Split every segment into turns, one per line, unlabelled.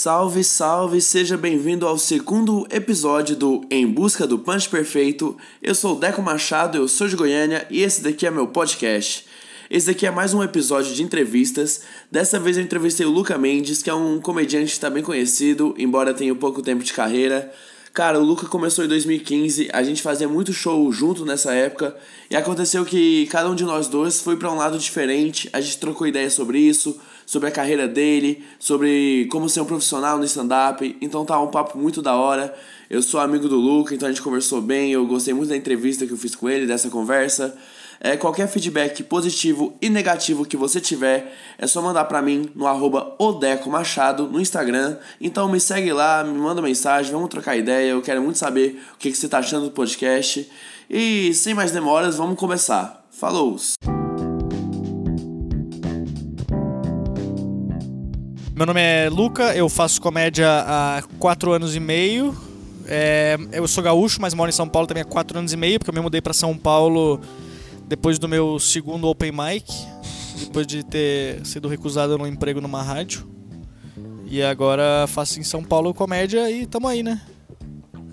Salve, salve, seja bem-vindo ao segundo episódio do Em Busca do Punch Perfeito. Eu sou o Deco Machado, eu sou de Goiânia e esse daqui é meu podcast. Esse daqui é mais um episódio de entrevistas. Dessa vez eu entrevistei o Luca Mendes, que é um comediante está bem conhecido, embora tenha pouco tempo de carreira. Cara, o Luca começou em 2015, a gente fazia muito show junto nessa época, e aconteceu que cada um de nós dois foi para um lado diferente, a gente trocou ideias sobre isso, sobre a carreira dele, sobre como ser um profissional no stand-up. Então tá um papo muito da hora. Eu sou amigo do Luca, então a gente conversou bem. Eu gostei muito da entrevista que eu fiz com ele, dessa conversa. É, qualquer feedback positivo e negativo que você tiver, é só mandar para mim no arroba Odeco Machado no Instagram. Então me segue lá, me manda mensagem, vamos trocar ideia. Eu quero muito saber o que, que você tá achando do podcast. E sem mais demoras, vamos começar. Falou!
Meu nome é Luca, eu faço comédia há quatro anos e meio. É, eu sou gaúcho, mas moro em São Paulo também há quatro anos e meio, porque eu me mudei para São Paulo depois do meu segundo open mic, depois de ter sido recusado no emprego numa rádio. E agora faço em São Paulo comédia e tamo aí, né?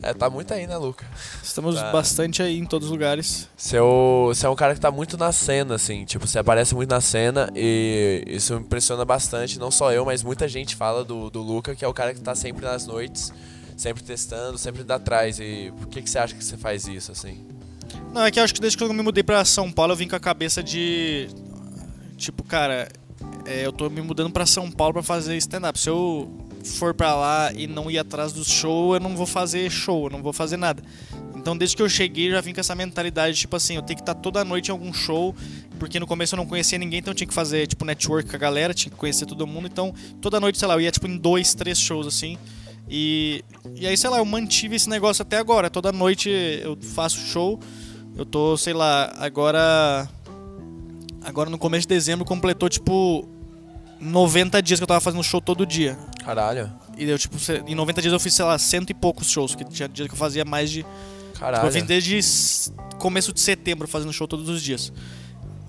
É, tá muito aí, né, Luca?
Estamos
Tá.
bastante aí em todos os lugares.
Você é, o- você é um cara que tá muito na cena, assim. Tipo, você aparece muito na cena e isso me impressiona bastante. Não só eu, mas muita gente fala do, do Luca, que é o cara que tá sempre nas noites, sempre testando, sempre dá atrás. E por que, que você acha que você faz isso, assim?
Não, é que eu acho que desde que eu me mudei pra São Paulo eu vim com a cabeça de. Tipo, cara, é, eu tô me mudando pra São Paulo pra fazer stand-up. Se eu for pra lá e não ir atrás do show, eu não vou fazer show, eu não vou fazer nada. Então, desde que eu cheguei, já vim com essa mentalidade, tipo assim, eu tenho que estar toda noite em algum show, porque no começo eu não conhecia ninguém, então eu tinha que fazer, tipo, network com a galera, tinha que conhecer todo mundo. Então, toda noite, sei lá, eu ia, tipo, em dois, três shows, assim. E, e aí, sei lá, eu mantive esse negócio até agora. Toda noite eu faço show. Eu tô, sei lá, agora. Agora no começo de dezembro completou, tipo, 90 dias que eu tava fazendo show todo dia.
Caralho.
E eu, tipo, em 90 dias eu fiz, sei lá, cento e poucos shows. Que tinha dia que eu fazia mais de. Tipo,
Caralho.
eu vim desde começo de setembro fazendo show todos os dias.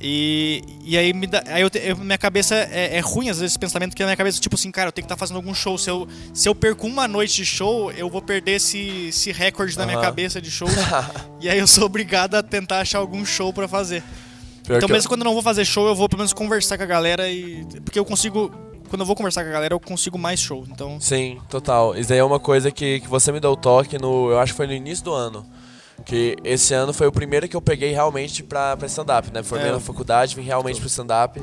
E, e aí, me dá, aí eu eu- minha cabeça é, é ruim, às vezes, esse pensamento que na minha cabeça, tipo assim, cara, eu tenho que estar fazendo algum show. Se eu, se eu perco uma noite de show, eu vou perder esse, esse recorde na minha cabeça de show. e aí eu sou obrigado a tentar achar algum show pra fazer.
Pior
então,
que eu-
mesmo quando eu não vou fazer show, eu vou pelo menos conversar com a galera e. Porque eu consigo. Quando eu vou conversar com a galera, eu consigo mais show. Então.
Sim, total. Isso daí é uma coisa que, que você me deu o toque no. Eu acho que foi no início do ano. Que esse ano foi o primeiro que eu peguei realmente pra, pra stand-up, né? Formei
É.
na faculdade, vim realmente pro stand-up.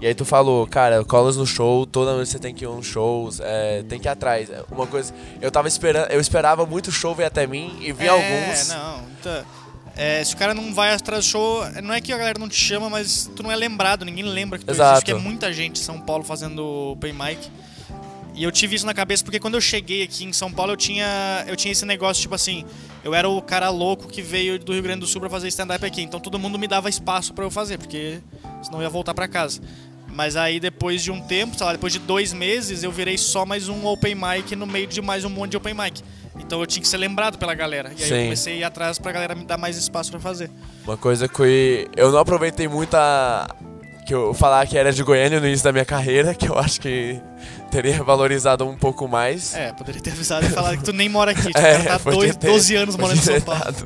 E aí tu falou, cara, colas no show, toda noite você tem que ir nos shows, é, tem que ir atrás. É Uma coisa. Eu tava esperando, eu esperava muito show vir até mim e vi
é,
alguns.
não. tá. É, se o cara não vai atrás do show, não é que a galera não te chama, mas tu não é lembrado, ninguém lembra que tu
Exato.
existe, porque é muita gente em São Paulo fazendo open mic. E eu tive isso na cabeça porque quando eu cheguei aqui em São Paulo eu tinha, eu tinha esse negócio, tipo assim, eu era o cara louco que veio do Rio Grande do Sul pra fazer stand-up aqui, então todo mundo me dava espaço pra eu fazer, porque senão eu ia voltar pra casa. Mas aí depois de um tempo, sei lá, depois de dois meses, eu virei só mais um open mic no meio de mais um monte de open mic. Então eu tinha que ser lembrado pela galera. E aí eu
Sim.
comecei a ir atrás pra galera me dar mais espaço pra fazer.
Uma coisa que eu não aproveitei muito a. Que eu falar que era de Goiânia no início da minha carreira, que eu acho que teria valorizado um pouco mais.
É, poderia ter avisado e falado que tu nem mora aqui. Tu
É,
tá dois,
ter-
12 anos morando em São Paulo.
dado-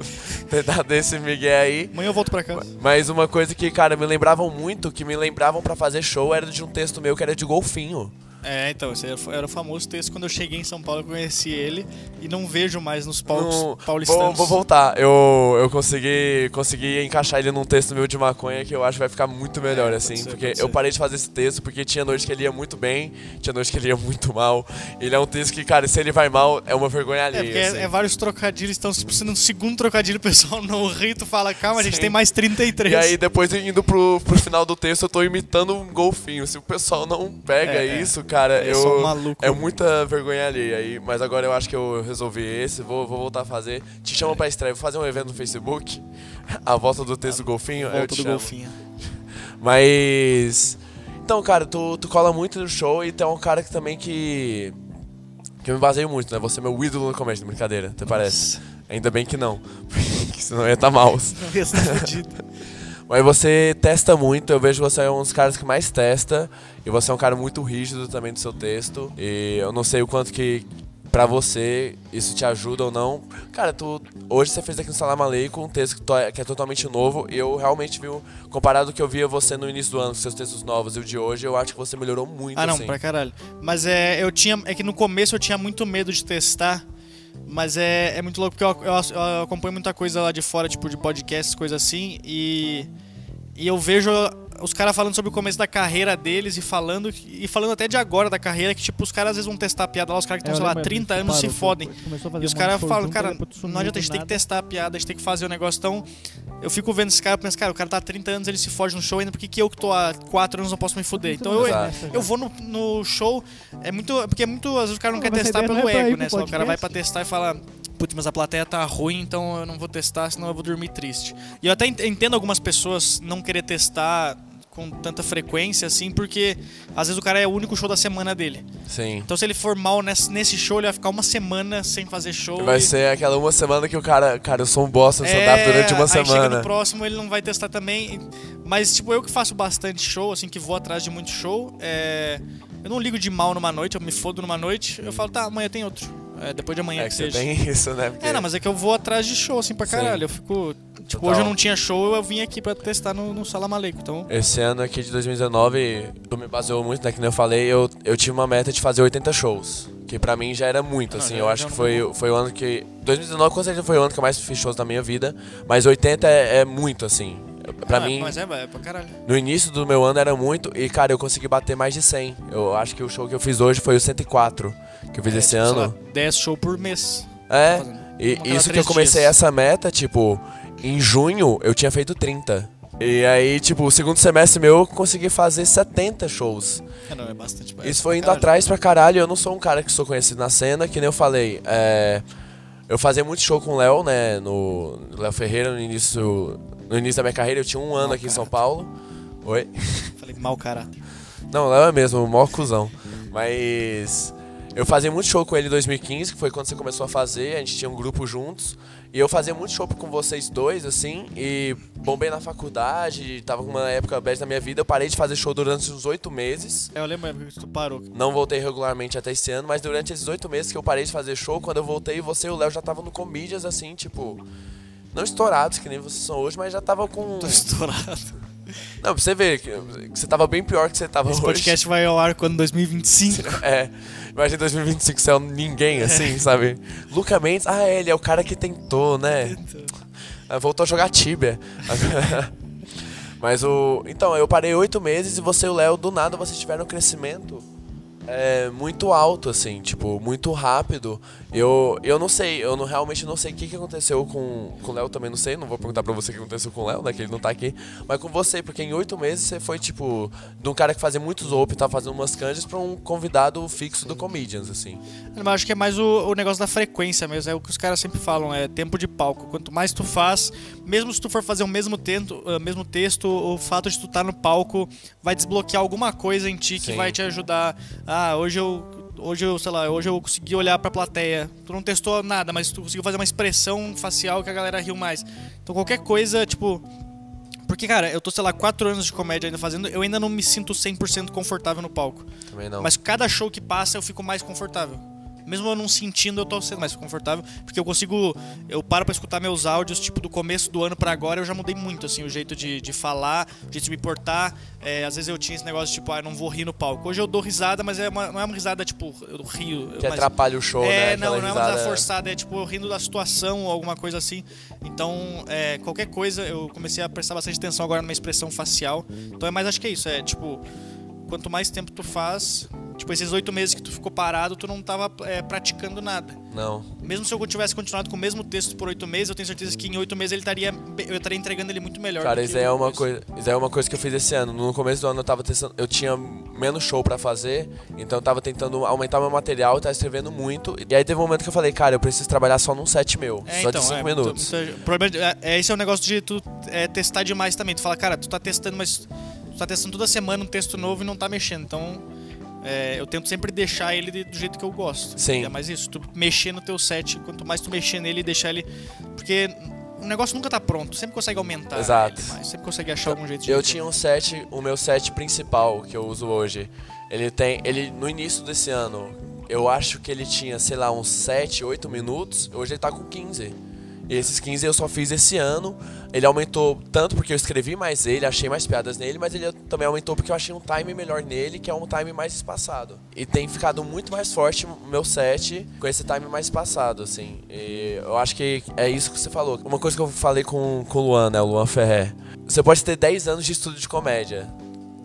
Ter dado esse migué aí.
Amanhã eu volto pra casa.
Mas uma coisa que, cara, me lembravam muito, que me lembravam pra fazer show, era de um texto meu que era de golfinho.
É, então, esse era, o famoso texto. Quando eu cheguei em São Paulo, eu conheci ele e não vejo mais nos palcos
No-
paulistanos.
Vou, vou voltar. Eu, eu consegui, consegui encaixar ele num texto meu de maconha que eu acho que vai ficar muito melhor,
É,
assim.
ser,
porque eu parei de fazer esse texto porque tinha noite que ele ia muito bem, tinha noite que ele ia muito mal. Ele é um texto que, cara, se ele vai mal, é uma vergonha
É,
alheia.
porque
assim.
é, é vários trocadilhos, então se no segundo trocadilho o pessoal não ri, tu fala, calma, a gente tem mais 33.
E aí, depois indo pro, pro final do texto, eu tô imitando um golfinho. Se o pessoal não pega
É, é.
isso, cara,
É só
eu.
maluco.
É muita vergonha alheia aí. Mas agora eu acho que eu resolvi esse, vou, vou voltar a fazer. Te chamo pra estreia, vou fazer um evento no Facebook. A volta do texto do golfinho. eu
Volta do
chamo.
golfinho.
Mas. Então, cara, tu, tu cola muito no show e tu é um cara que também que. Que eu me baseio muito, né? Você é meu ídolo na comédia, brincadeira, até parece. Ainda bem que não. Porque senão eu ia estar mal.
Não ia fudido.
Mas você testa muito, eu vejo que você é um dos caras que mais testa. E você é um cara muito rígido também do seu texto. E eu não sei o quanto que pra você isso te ajuda ou não. Cara, tu hoje você fez aqui no Salam Aleikum um texto que, to- que é totalmente novo. E eu realmente vi, comparado ao que eu via você no início do ano, com seus textos novos e o de hoje, eu acho que você melhorou muito.
Ah, não,
assim.
pra caralho. Mas é, eu tinha. É que no começo eu tinha muito medo de testar. Mas é, é muito louco porque eu, eu, eu acompanho muita coisa lá de fora, tipo de podcasts, coisa assim, e. E eu vejo os caras falando sobre o começo da carreira deles e falando e falando até de agora da carreira, que tipo, os caras às vezes vão testar a piada lá, os caras que
É,
estão,
eu
sei lá,
lembro,
30
a gente
anos se
parou,
fodem.
a fazer
E os
um
caras falam, cara, não adianta, a gente tem que testar a piada, a gente tem que fazer o negócio. Então, eu fico vendo esse cara e penso, cara, o cara tá há 30 anos, ele se fode no show ainda, por que, eu que tô há 4 anos não posso me fuder? Então eu, eu vou no, no show, é muito. Porque é muito. Às vezes o cara não,
Não,
quer testar pelo
é
ego, né? o cara vai pra testar e fala. Putz, mas a plateia tá ruim, então eu não vou testar, senão eu vou dormir triste. E eu até ent- entendo algumas pessoas não querer testar com tanta frequência, assim, porque às vezes o cara é o único show da semana dele.
Sim.
Então se ele for mal nesse, nesse show, ele vai ficar uma semana sem fazer show.
Vai
e-
ser aquela uma semana que o cara, cara, eu sou um bosta no
é,
stand-up durante uma
aí chega
semana.
no próximo, ele não vai testar também. Mas, tipo, eu que faço bastante show, assim, que vou atrás de muito show, é... eu não ligo de mal numa noite, eu me fodo numa noite, eu falo, tá, amanhã tem outro. É, depois de amanhã
É
que,
que
seja.
tem isso, né? Porque
É, não, mas é que eu vou atrás de show, assim, pra
Sim.
caralho. Eu fico. Tipo,
Total.
hoje eu não tinha show, eu vim aqui pra testar no, no Salamaleco. Então.
Esse ano aqui de 2019, tu me baseou muito, né? Que nem eu falei, eu, eu tive uma meta de fazer 80 shows. Que pra mim já era muito,
Ah,
assim.
já-
eu acho
já
que
não
foi, foi o ano que. 2019 com certeza foi o ano que eu mais fiz shows na minha vida. Mas 80 é, é muito, assim. Pra
Ah,
mim,
Mas é, é pra caralho.
no início do meu ano era muito. E, cara, eu consegui bater mais de 100. Eu acho que o show que eu fiz hoje foi o 104. Que eu fiz
É,
esse
tipo,
ano.
lá, 10 shows por mês.
É, e isso que eu comecei
dias.
essa meta, tipo, em junho eu tinha feito 30. E aí, tipo, o segundo semestre meu eu consegui fazer 70 shows.
É, não, é bastante.
Isso
é
foi
pra
indo
caralho.
atrás pra caralho. Eu não sou um cara que sou conhecido na cena, que nem eu falei. É, eu fazia muito show com o Léo, né? No Léo Ferreira no início, no início da minha carreira. Eu tinha um ano aqui em São Paulo. Oi?
Falei, mau caráter.
Não, o Léo é mesmo, o maior cuzão. Mas eu fazia muito show com ele em 2015, que foi quando você começou a fazer, a gente tinha um grupo juntos. E eu fazia muito show com vocês dois, assim, e bombei na faculdade, tava com uma época bad na minha vida. Eu parei de fazer show durante uns oito meses.
É, eu lembro que tu parou.
Não voltei regularmente até esse ano, mas durante esses oito meses que eu parei de fazer show, quando eu voltei, você e o Léo já estavam no Comedians, assim, tipo. Não estourados, que nem vocês são hoje, mas já tava com.
Tô estourado.
Não, pra você ver que que você tava bem pior que você tava
Esse
hoje.
podcast vai ao ar quando 2025.
É, imagina 2025 você é um ninguém, assim, sabe? Luca Mendes, ah, ele é o cara que tentou, né? Ah, Voltou a jogar Tibia. Mas o. Então, eu parei oito meses e você e o Léo, do nada, vocês tiveram um crescimento é, muito alto, assim, tipo, muito rápido. Eu, eu não sei, eu não, realmente não sei o que, que aconteceu com, com o Léo, também não sei, não vou perguntar pra você o que aconteceu com o Léo, né, que ele não tá aqui, mas com você, porque em oito meses você foi, tipo, de um cara que fazia muitos open, tava fazendo umas canjas pra um convidado fixo do Comedians, assim.
Mas acho que é mais o, o negócio da frequência mesmo. É o que os caras sempre falam, é tempo de palco. Quanto mais tu faz, mesmo se tu for fazer o mesmo, tento, uh, mesmo texto, o fato de tu estar no palco vai desbloquear alguma coisa em ti que
Sim.
vai te ajudar. Ah, hoje eu. Hoje eu, sei lá, hoje eu consegui olhar pra plateia. Tu não testou nada, mas tu conseguiu fazer uma expressão facial que a galera riu mais. Então qualquer coisa, tipo, porque, cara, eu tô, sei lá, quatro anos de comédia ainda fazendo, eu ainda não me sinto 100% confortável no palco.
Também não.
Mas cada show que passa eu fico mais confortável. Mesmo eu não sentindo, eu tô sendo mais confortável. Porque eu consigo. Eu paro pra escutar meus áudios, tipo, do começo do ano pra agora, eu já mudei muito, assim, o jeito de, de falar, o jeito de me portar. É, às vezes eu tinha esse negócio, tipo, ah, não vou rir no palco. Hoje eu dou risada, mas é uma- não é uma risada, tipo, eu rio.
que
mas-
atrapalha o show, né?
é, não,
Aquela
não é uma
risada-
forçada, é tipo eu rindo da situação ou alguma coisa assim. Então, é, qualquer coisa, eu comecei a prestar bastante atenção agora numa expressão facial. Então é mais, acho que é isso, é tipo, quanto mais tempo tu faz, tipo, esses oito meses que tu ficou parado, tu não tava é, praticando nada.
Não.
Mesmo se eu tivesse continuado com o mesmo texto por oito meses, eu tenho certeza que em oito meses ele estaria, eu estaria entregando ele muito melhor.
Cara, isso é uma
coisa.
isso é uma coisa que eu fiz esse ano. No começo do ano eu tava testando, eu tinha menos show pra fazer, então eu tava tentando aumentar meu material, tava escrevendo muito. E aí teve um momento que eu falei, cara, eu preciso trabalhar só num set meu,
É,
só
então,
de 5
é,
minutos.
muito- muito- o problema é, é, esse é o negócio de tu é, testar demais também. Tu fala, cara, tu tá testando, mas tu tá testando toda semana um texto novo e não tá mexendo. Então, é, eu tento sempre deixar ele do jeito que eu gosto.
Sim.
É mais isso, tu mexer no teu set, quanto mais tu mexer nele e deixar ele. Porque o negócio nunca tá pronto, sempre consegue aumentar.
Exato.
ele mais, sempre consegue achar algum jeito de.
Eu tinha um set, o meu set principal que eu uso hoje. Ele tem, ele no início desse ano, eu acho que ele tinha, sei lá, uns 7, 8 minutos. Hoje ele tá com 15. Esses 15 eu só fiz esse ano. Ele aumentou tanto porque eu escrevi mais ele, achei mais piadas nele, mas ele também aumentou porque eu achei um time melhor nele, que é um time mais espaçado. E tem ficado muito mais forte meu set com esse time mais espaçado, assim. E eu acho que é isso que você falou. Uma coisa que eu falei com, com o Luan, né, o Luan Ferrer. Você pode ter 10 anos de estudo de comédia.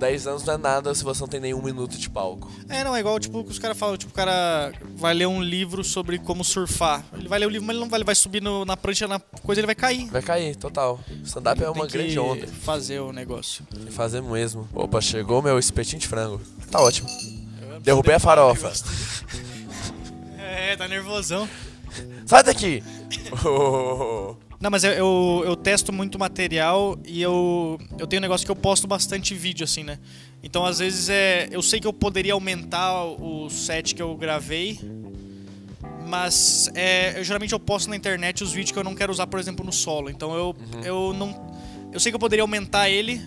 10 anos não é nada se você não tem nenhum minuto de palco.
É, não, é igual tipo, que os caras falam, tipo, o cara vai ler um livro sobre como surfar. Ele vai ler o livro, mas ele não vai, ele vai subir no- na prancha, na coisa, ele vai cair.
Vai cair, total. Stand-up é uma grande onda.
fazer o negócio.
Tem que fazer mesmo. Opa, chegou meu espetinho de frango. Tá ótimo. Derrubei a farofa.
É, tá nervosão.
Sai daqui! Oh.
Não, mas eu, eu, eu testo muito material e eu, eu tenho um negócio que eu posto bastante vídeo, assim, né? Então, às vezes, é, eu sei que eu poderia aumentar o set que eu gravei, mas é, eu, geralmente eu posto na internet os vídeos que eu não quero usar, por exemplo, no solo. Então, eu, eu não... Eu sei que eu poderia aumentar ele,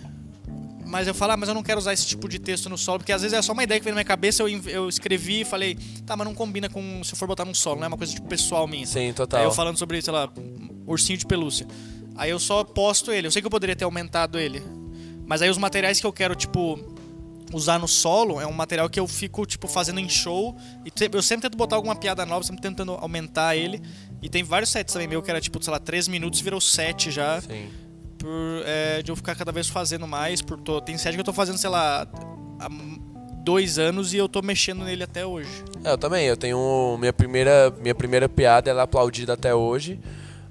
mas eu falo, ah, mas eu não quero usar esse tipo de texto no solo, porque às vezes é só uma ideia que veio na minha cabeça, eu, eu escrevi e falei, tá, mas não combina com se eu for botar num solo, não é uma coisa tipo pessoal minha.
Sim,
Aí
total.
eu falando sobre, sei lá, ursinho de pelúcia. Aí eu só posto ele. Eu sei que eu poderia ter aumentado ele. Mas aí os materiais que eu quero, tipo, usar no solo é um material que eu fico, tipo, fazendo em show. E eu sempre tento botar alguma piada nova, sempre tentando aumentar ele. E tem vários sets também meu que era, tipo, sei lá, 3 minutos virou 7 já.
Sim.
Por, é, de eu ficar cada vez fazendo mais. Por, tô- tem set que eu tô fazendo, sei lá, há dois anos e eu tô mexendo nele até hoje.
É, eu também. Eu tenho minha primeira, minha primeira piada, ela é aplaudida até hoje.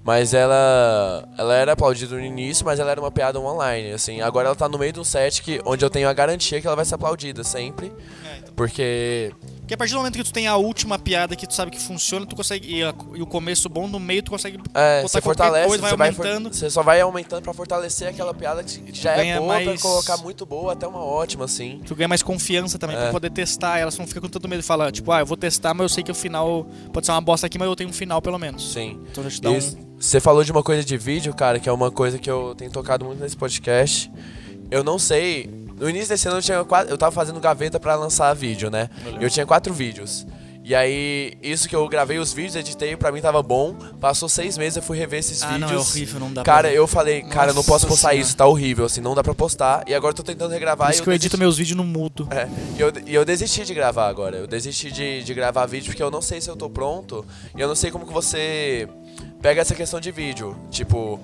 Mas ela, ela era aplaudida no início, mas ela era uma piada online, assim. Agora ela tá no meio de um set que, onde eu tenho a garantia que ela vai ser aplaudida sempre.
É, então.
Porque
Porque a partir do momento que tu tem a última piada que tu sabe que funciona, tu consegue. E, a- e o começo bom, no meio tu consegue
É,
botar
fortalece,
coisa, vai
você, vai for-
aumentando.
você só vai aumentando pra fortalecer aquela piada que já é boa, pra
mais-
colocar muito boa até uma ótima, assim.
Tu ganha mais confiança também
É.
pra poder testar. Elas não ficam com tanto medo de falar, tipo, ah, eu vou testar, mas eu sei que o final pode ser uma bosta aqui, mas eu tenho um final pelo menos.
Sim.
Então já te dá
E
um.
Você falou de uma coisa de vídeo, cara, que é uma coisa que eu tenho tocado muito nesse podcast. Eu não sei. No início desse ano eu, tinha quatro, eu tava fazendo gaveta pra lançar vídeo, né? Eu tinha quatro vídeos. E aí, isso que eu gravei os vídeos, editei, pra mim tava bom. Passou seis meses, eu fui rever esses
Ah, não,
vídeos.
é horrível, não dá
Cara,
pra...
eu falei, cara, eu não posso
Nossa
postar
Senhora.
isso, tá horrível, assim, não dá pra postar. E agora eu tô tentando regravar
Por isso que eu edito meus vídeos no mudo.
é, e eu, e eu desisti de gravar agora. Eu desisti de, de gravar vídeo porque eu não sei se eu tô pronto. E eu não sei como que você pega essa questão de vídeo. Tipo.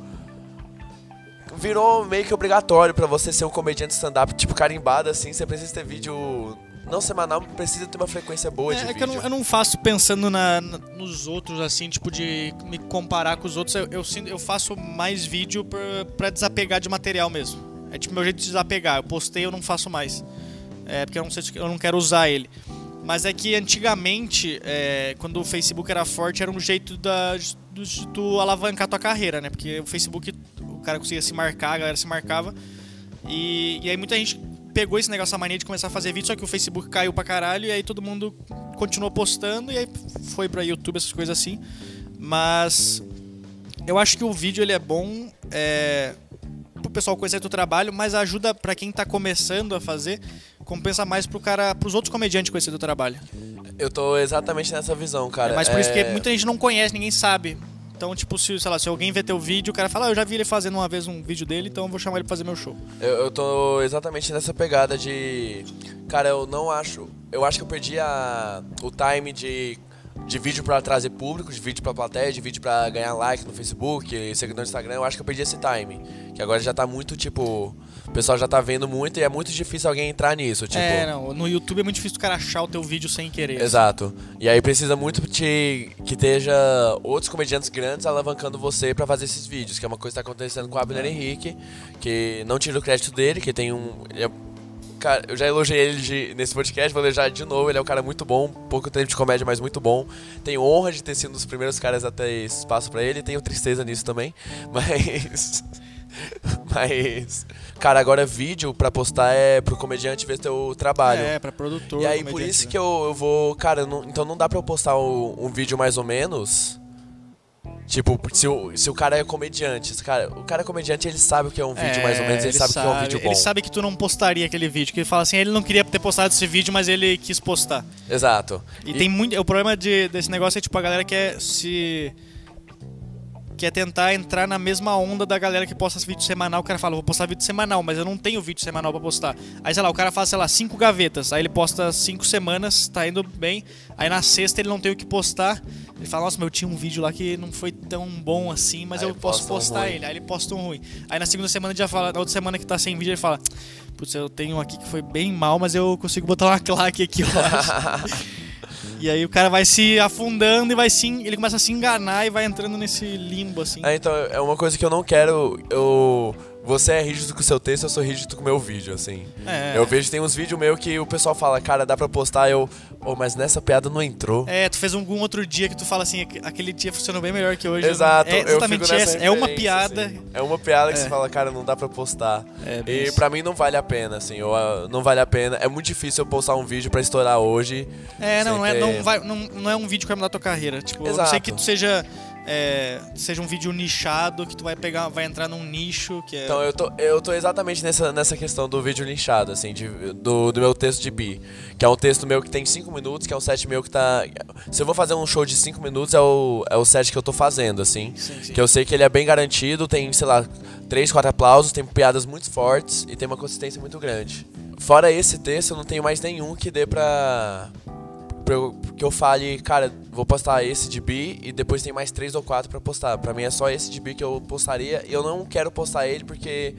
Virou meio que obrigatório pra você ser um comediante stand-up, tipo, carimbado assim. Você precisa ter vídeo. Não semanal, precisa ter uma frequência boa de
É, é
vídeo.
que eu não, eu não faço pensando na- na- nos outros, assim, tipo, de me comparar com os outros. Eu, eu, eu faço mais vídeo pra, pra desapegar de material mesmo. É tipo meu jeito de desapegar. Eu postei, eu não faço mais. É, porque eu não sei se eu não quero usar ele. Mas é que antigamente, é, quando o Facebook era forte, era um jeito da, de, de tu alavancar tua carreira, né? Porque o Facebook, o cara conseguia se marcar, a galera se marcava. E, e aí muita gente pegou esse negócio, a mania de começar a fazer vídeo, só que o Facebook caiu pra caralho, e aí todo mundo continuou postando, e aí foi pra YouTube, essas coisas assim. Mas eu acho que o vídeo ele é bom é, pro pessoal conhecer teu trabalho, mas ajuda pra quem tá começando a fazer, compensa mais pro cara, pros outros comediantes conhecer teu trabalho.
Eu tô exatamente nessa visão, cara.
é mais por isso que
É,
muita gente não conhece, ninguém sabe. Então, tipo, se, sei lá, se alguém vê teu vídeo, o cara fala, ah, eu já vi ele fazendo uma vez um vídeo dele, então eu vou chamar ele pra fazer meu show.
Eu, eu tô exatamente nessa pegada de. Cara, eu não acho. Eu acho que eu perdi a, o time de, de vídeo pra trazer público, de vídeo pra plateia, de vídeo pra ganhar like no Facebook, seguidor no Instagram. Eu acho que eu perdi esse time. Que agora já tá muito, tipo. O pessoal já tá vendo muito e é muito difícil alguém entrar nisso. Tipo,
É, não, no YouTube é muito difícil o cara achar o teu vídeo sem querer.
Exato. E aí precisa muito te, que esteja outros comediantes grandes alavancando você pra fazer esses vídeos, que é uma coisa que tá acontecendo com o Abner Henrique, que não tira o crédito dele, que tem um. é- cara, eu já elogiei ele de- nesse podcast, vou elogiar de novo, ele é um cara muito bom, pouco tempo de comédia, mas muito bom. Tenho honra de ter sido um dos primeiros caras a ter espaço pra ele, tenho tristeza nisso também, mas. Mas. Cara, agora vídeo pra postar é pro comediante ver teu trabalho.
É, pra produtor.
E aí, por isso
né?
que eu, eu vou. Cara, não- então não dá pra eu postar um, um vídeo mais ou menos. Tipo, se o, se o cara é comediante, se o cara, o cara é comediante, ele sabe o que é um vídeo,
É,
mais ou menos, ele, sabe, o que é um vídeo bom.
Ele sabe que tu não postaria aquele vídeo. Que ele fala assim, ele não queria ter postado esse vídeo, mas ele quis postar.
Exato.
E, tem muito. O problema de, desse negócio é tipo, a galera quer se. Quer tentar entrar na mesma onda da galera que posta vídeo semanal. O cara fala, vou postar vídeo semanal, mas eu não tenho vídeo semanal pra postar. Aí, sei lá, o cara faz, sei lá, cinco gavetas. Aí ele posta cinco semanas, tá indo bem. Aí na sexta ele não tem o que postar. Ele fala, nossa, mas eu tinha um vídeo lá que não foi tão bom assim, mas
Aí
eu posso
posta um
postar
ruim.
ele. Aí ele posta um ruim. Aí na segunda semana ele já fala, na outra semana que tá sem vídeo, ele fala, putz, eu tenho um aqui que foi bem mal, mas eu consigo botar uma claque aqui, eu acho. E aí o cara vai se afundando e vai se, ele começa a se enganar e vai entrando nesse limbo assim.
É, então, é uma coisa que eu não quero. Eu. Você é rígido com o seu texto, eu sou rígido com o meu vídeo, assim.
É.
Eu vejo tem uns vídeos meus que o pessoal fala, cara, dá pra postar, eu. Oh, mas nessa piada não entrou.
É, tu fez algum outro dia que tu fala assim, "Aqu- aquele dia funcionou bem melhor que hoje.
Exato,
É
eu
exatamente essa. É uma piada.
assim. É uma piada que
É.
você fala, cara, não dá pra postar.
É,
e
isso.
pra mim não vale a pena, assim. Eu, ah, não vale a pena. É muito difícil eu postar um vídeo pra estourar hoje.
É, não, não é,
ter-
não, vai, não, não é um vídeo que vai mudar tua carreira. Tipo, a não
Exato.
sei que tu seja. É, seja um vídeo nichado, que tu vai pegar, vai entrar num nicho que é.
Então eu tô, eu tô exatamente nessa, nessa questão do vídeo linchado, assim, de- do, do meu texto de bi. Que é um texto meu que tem 5 minutos, que é um set meu que tá. Se eu vou fazer um show de 5 minutos, é o, é o set que eu tô fazendo, assim.
Sim, sim.
Que eu sei que ele é bem garantido, tem, sei lá, 3, 4 aplausos, tem piadas muito fortes e tem uma consistência muito grande. Fora esse texto, eu não tenho mais nenhum que dê pra. Pra eu- que eu fale, cara, vou postar esse de bi e depois tem mais três ou quatro pra postar. Pra mim é só esse de bi que eu postaria e eu não quero postar ele porque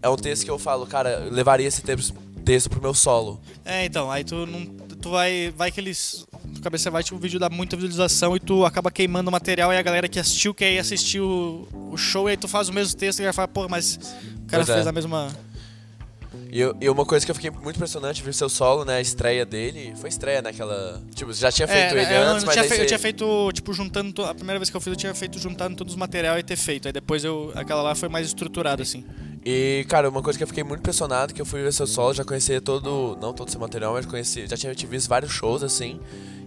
é um texto que eu falo, cara, eu levaria esse texto, texto pro meu solo.
É, então, aí tu não. Tu vai. Vai que eles. Tua cabeça vai, tipo, o vídeo dá muita visualização e tu acaba queimando o material e a galera que assistiu quer ir assistir o, o show e aí tu faz o mesmo texto e vai falar, pô, mas o cara
Pois é.
fez a mesma.
E, eu- e uma coisa que eu fiquei muito impressionante ver seu solo, né? A estreia dele. Foi estreia naquela. Tipo, você já tinha feito ele
eu,
antes,
não
mas
tinha fe- eu tinha feito, tipo, juntando. to- A primeira vez que eu fiz, eu tinha feito juntando todos os material e ter feito. Aí depois eu. Aquela lá foi mais estruturada, assim.
E, cara, uma coisa que eu fiquei muito impressionado, que eu fui ver seu solo, já conhecia todo, não todo seu material, mas conheci, já tinha te visto vários shows, assim.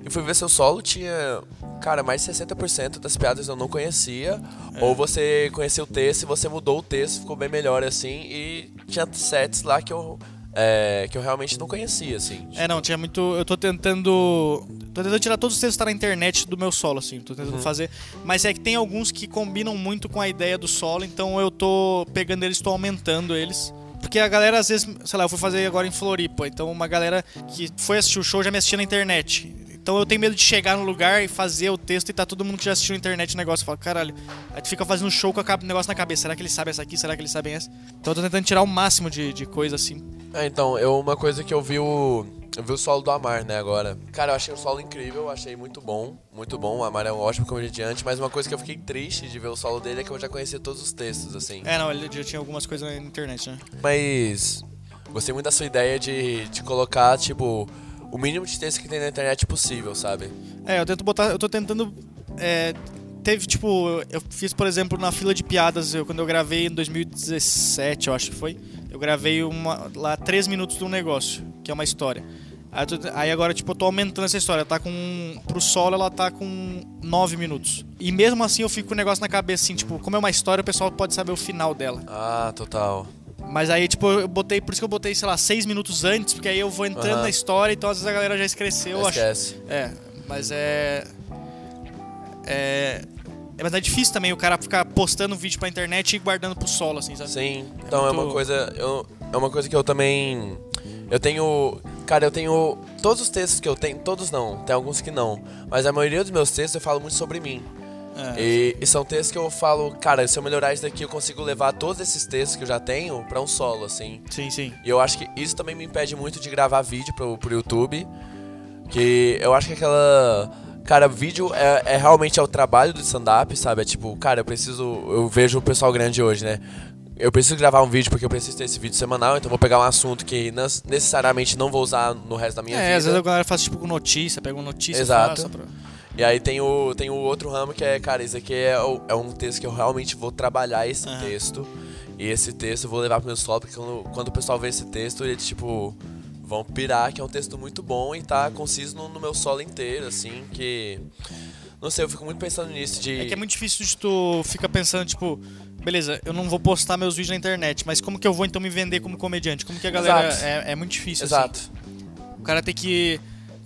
E fui ver seu solo, tinha, cara, mais de 60% das piadas eu não conhecia.
É.
Ou você conhecia o texto e você mudou o texto, ficou bem melhor, assim. E tinha sets lá que eu, é, que eu realmente não conhecia, assim.
É, não, tinha muito. Eu tô tentando. Tô tentando tirar todos os textos que tá na internet do meu solo, assim. Tô tentando fazer. Mas é que tem alguns que combinam muito com a ideia do solo, então eu tô pegando eles, tô aumentando eles. Porque a galera, às vezes, sei lá, eu fui fazer agora em Floripa, então uma galera que foi assistir o show já me assistia na internet. Então eu tenho medo de chegar no lugar e fazer o texto e tá todo mundo que já assistiu na internet o negócio. Fala, caralho, aí tu fica fazendo show com o negócio na cabeça. Será que eles sabem essa aqui? Será que eles sabem essa? Então eu tô tentando tirar o máximo de, de coisa assim.
É, então, eu, uma coisa que eu vi o. Eu vi o solo do Amar, né, agora. Cara, eu achei o solo incrível, achei muito bom, muito bom. O Amar é um ótimo comediante, mas uma coisa que eu fiquei triste de ver o solo dele é que eu já conhecia todos os textos, assim.
É, não, ele já tinha algumas coisas na internet, né?
Mas gostei muito da sua ideia de, de colocar, tipo, o mínimo de texto que tem na internet possível, sabe?
É, eu tento botar. Eu tô tentando. é, teve, tipo, eu fiz, por exemplo, na fila de piadas, eu, quando eu gravei em 2017, eu acho que foi. Eu gravei uma, lá três minutos de um negócio, que é uma história. Aí, tô- aí agora, tipo, eu tô aumentando essa história. Tá com. Pro solo ela tá com nove minutos. E mesmo assim eu fico com o negócio na cabeça, assim, tipo, como é uma história, o pessoal pode saber o final dela.
Ah, total.
Mas aí, tipo, eu botei, por isso que eu botei, sei lá, seis minutos antes, porque aí eu vou entrando
Aham.
na história, então às vezes a galera já esqueceu. Eu acho,
esquece.
é, mas é. É. é, Mas é difícil também o cara ficar postando vídeo pra internet e guardando pro solo, assim, sabe?
Sim, então é,
muito-
uma coisa. Eu, é uma coisa que eu também. Eu tenho. Cara, eu tenho. Todos os textos que eu tenho. Todos não, tem alguns que não. Mas a maioria dos meus textos eu falo muito sobre mim.
É.
E, e são textos que eu falo, cara, se eu melhorar isso daqui, eu consigo levar todos esses textos que eu já tenho pra um solo, assim.
Sim, sim.
E eu acho que isso também me impede muito de gravar vídeo pro, pro YouTube. Que eu acho que aquela. Cara, vídeo é, é realmente é o trabalho do stand-up, sabe? É tipo, cara, eu preciso. Eu vejo o pessoal grande hoje, né? Eu preciso gravar um vídeo porque eu preciso ter esse vídeo semanal, então eu vou pegar um assunto que necessariamente não vou usar no resto da minha
É,
vida.
às vezes a galera faz tipo com notícia, pega uma notícia
Exato.
e fala, pra-
E aí tem o, tem o outro ramo que é, cara, esse aqui é, o- é um texto que eu realmente vou trabalhar esse
Aham.
texto. E esse texto eu vou levar pro meu solo, porque quando, quando o pessoal vê esse texto, eles, tipo, vão pirar, que é um texto muito bom e tá conciso no, no meu solo inteiro, assim, que Não sei, eu fico muito pensando nisso de.
É que é muito difícil de tu ficar pensando, tipo, beleza, eu não vou postar meus vídeos na internet, mas como que eu vou então me vender como comediante? Como que a galera. É, é muito difícil.
Exato.
Assim. O cara tem que.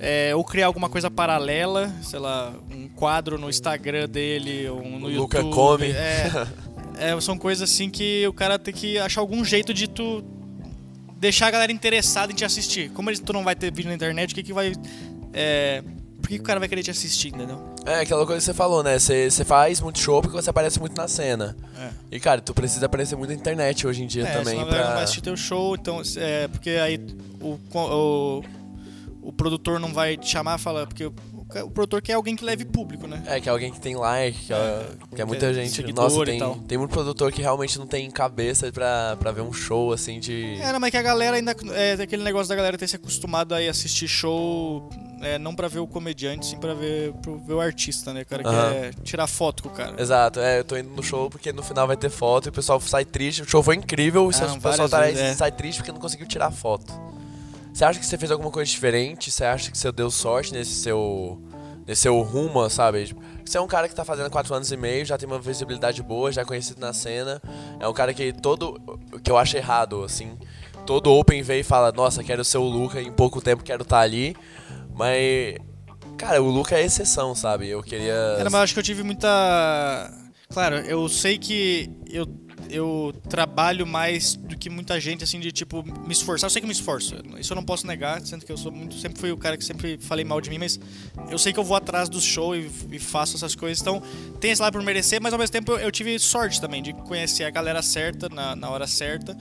É, ou criar alguma coisa paralela, sei lá, um quadro no Instagram dele, ou no
O
YouTube.
Luca come.
É, é, são coisas assim que o cara tem que achar algum jeito de tu deixar a galera interessada em te assistir. Como ele- tu não vai ter vídeo na internet, o que que vai. É, por que, que o cara vai querer te assistir, entendeu?
É aquela coisa que você falou, né? Você, você faz muito show porque você aparece muito na cena.
É.
E, cara, tu precisa aparecer muito na internet hoje em dia
É,
também
senão a galera não
pra.
vai assistir teu show, então, é, porque aí o, o, o produtor não vai te chamar e falar, porque o, o produtor quer alguém que leve público, né?
É, que é alguém que tem like, que é, que é muita
que é
gente. Nossa,
e
tem, tem muito produtor que realmente não tem cabeça pra, pra ver um show assim de.
É, não, mas que a galera ainda. É aquele negócio da galera ter se acostumado a assistir show, é, não pra ver o comediante, sim pra ver, pra ver o artista, né? O cara
Aham.
quer tirar foto com o cara.
Exato, é, eu tô indo no show porque no final vai ter foto e o pessoal sai triste. O show foi incrível, e
Ah,
o pessoal tá,
vezes, é.
sai triste porque não conseguiu tirar foto. Você acha que você fez alguma coisa diferente? Você acha que você deu sorte nesse seu. nesse seu rumo, sabe? Você é um cara que tá fazendo 4 anos e meio, já tem uma visibilidade boa, já é conhecido na cena. É um cara que todo. que eu acho errado, assim. Todo Open vem e fala, nossa, quero ser o Luca, em pouco tempo quero estar ali. Mas. Cara, o Luca é exceção, sabe? Eu queria.
Cara, mas eu acho que eu tive muita. Claro, eu sei que eu, eu trabalho mais do que muita gente, assim, de tipo, me esforçar. Eu sei que me esforço. Isso eu não posso negar, sendo que eu sou muito. Sempre fui o cara que sempre falei mal de mim, mas eu sei que eu vou atrás do show e, e faço essas coisas. Então, tem esse lado por merecer, mas ao mesmo tempo eu, eu tive sorte também de conhecer a galera certa na, na hora certa.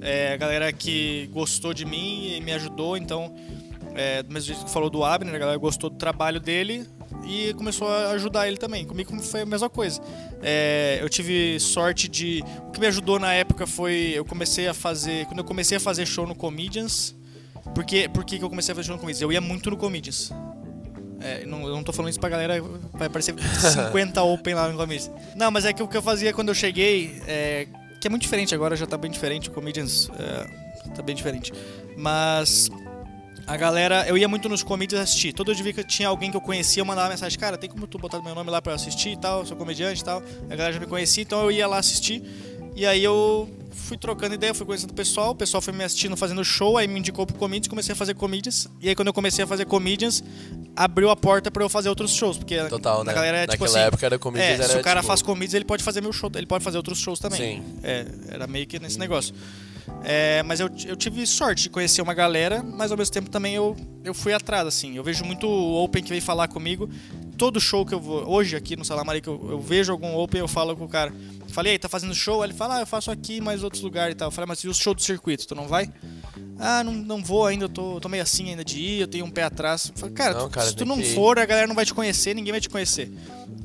É, a galera que gostou de mim e me ajudou, então. É, do mesmo jeito que falou do Abner, a galera gostou do trabalho dele e começou a ajudar ele também. Comigo foi a mesma coisa. É, eu tive sorte de. O que me ajudou na época foi. Eu comecei a fazer. Quando eu comecei a fazer show no Comedians. Por que, por que que eu comecei a fazer show no Comedians? Eu ia muito no Comedians. É, não, eu não tô falando isso pra galera, vai parecer 50 open lá no Comedians. Não, mas é que o que eu fazia quando eu cheguei, é, que é muito diferente agora, já tá bem diferente, o Comedians é, tá bem diferente. Mas a galera, eu ia muito nos comedians assistir. Todo dia que tinha alguém que eu conhecia, eu mandava mensagem, cara, tem como tu botar meu nome lá pra eu assistir e tal, sou comediante e tal. A galera já me conhecia, então eu ia lá assistir. E aí eu fui trocando ideia, fui conhecendo o pessoal, o pessoal foi me assistindo fazendo show, aí me indicou pro comedians, comecei a fazer comedians. E aí quando eu comecei a fazer comedians, abriu a porta pra eu fazer outros shows, porque
Total,
a
né?
galera é tipo
Naquela
assim,
época era comedians,
é,
era,
se o cara
tipo-
faz comedians, ele pode fazer meu show, ele pode fazer outros shows também.
Sim.
É, era meio que nesse negócio. É, mas eu, eu tive sorte de conhecer uma galera, mas ao mesmo tempo também eu, eu fui atrás, assim. Eu vejo muito Open que vem falar comigo. Todo show que eu vou. Hoje aqui no Salamari, que eu, eu vejo algum Open, eu falo com o cara. Falei, aí, tá fazendo show? Aí Ele fala, ah, eu faço aqui, mais outros lugares e tal. Eu falei, mas e o show do circuito, tu não vai? Ah, não, não vou ainda, eu tô, tô meio assim ainda de ir, eu tenho um pé atrás. Eu falei, cara,
Não,
tu-
cara,
se tu não
ir.
for, a galera não vai te conhecer, ninguém vai te conhecer.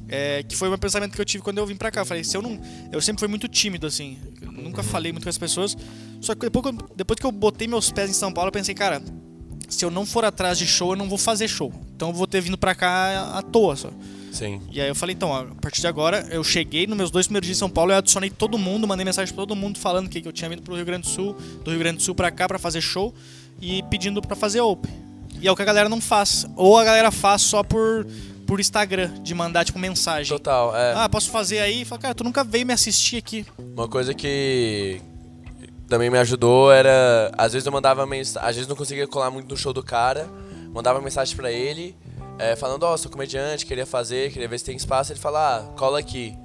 É, que foi o meu pensamento que eu tive quando eu vim pra cá. Eu falei, se eu não. Eu sempre fui muito tímido, assim. Eu nunca falei muito com as pessoas. Só que depois, que eu- depois que eu botei meus pés em São Paulo, eu pensei, cara, se eu não for atrás de show, eu não vou fazer show. Então eu vou ter vindo pra cá à toa só.
Sim.
E aí eu falei, então, a partir de agora, eu cheguei nos meus dois primeiros dias em São Paulo, eu adicionei todo mundo, mandei mensagem pra todo mundo falando que, que eu tinha vindo pro Rio Grande do Sul, do Rio Grande do Sul pra cá pra fazer show e pedindo pra fazer open. E é o que a galera não faz. Ou a galera faz só por, por Instagram, de mandar, tipo, mensagem.
Total, é.
Ah, posso fazer aí? Fala, cara, tu nunca veio me assistir aqui.
Uma coisa que também me ajudou era. Às vezes eu mandava mensagem. Às vezes não conseguia colar muito no show do cara. Mandava mensagem pra ele, é, falando: Ó, sou comediante, queria fazer, queria ver se tem espaço. Ele fala: Ah, cola aqui.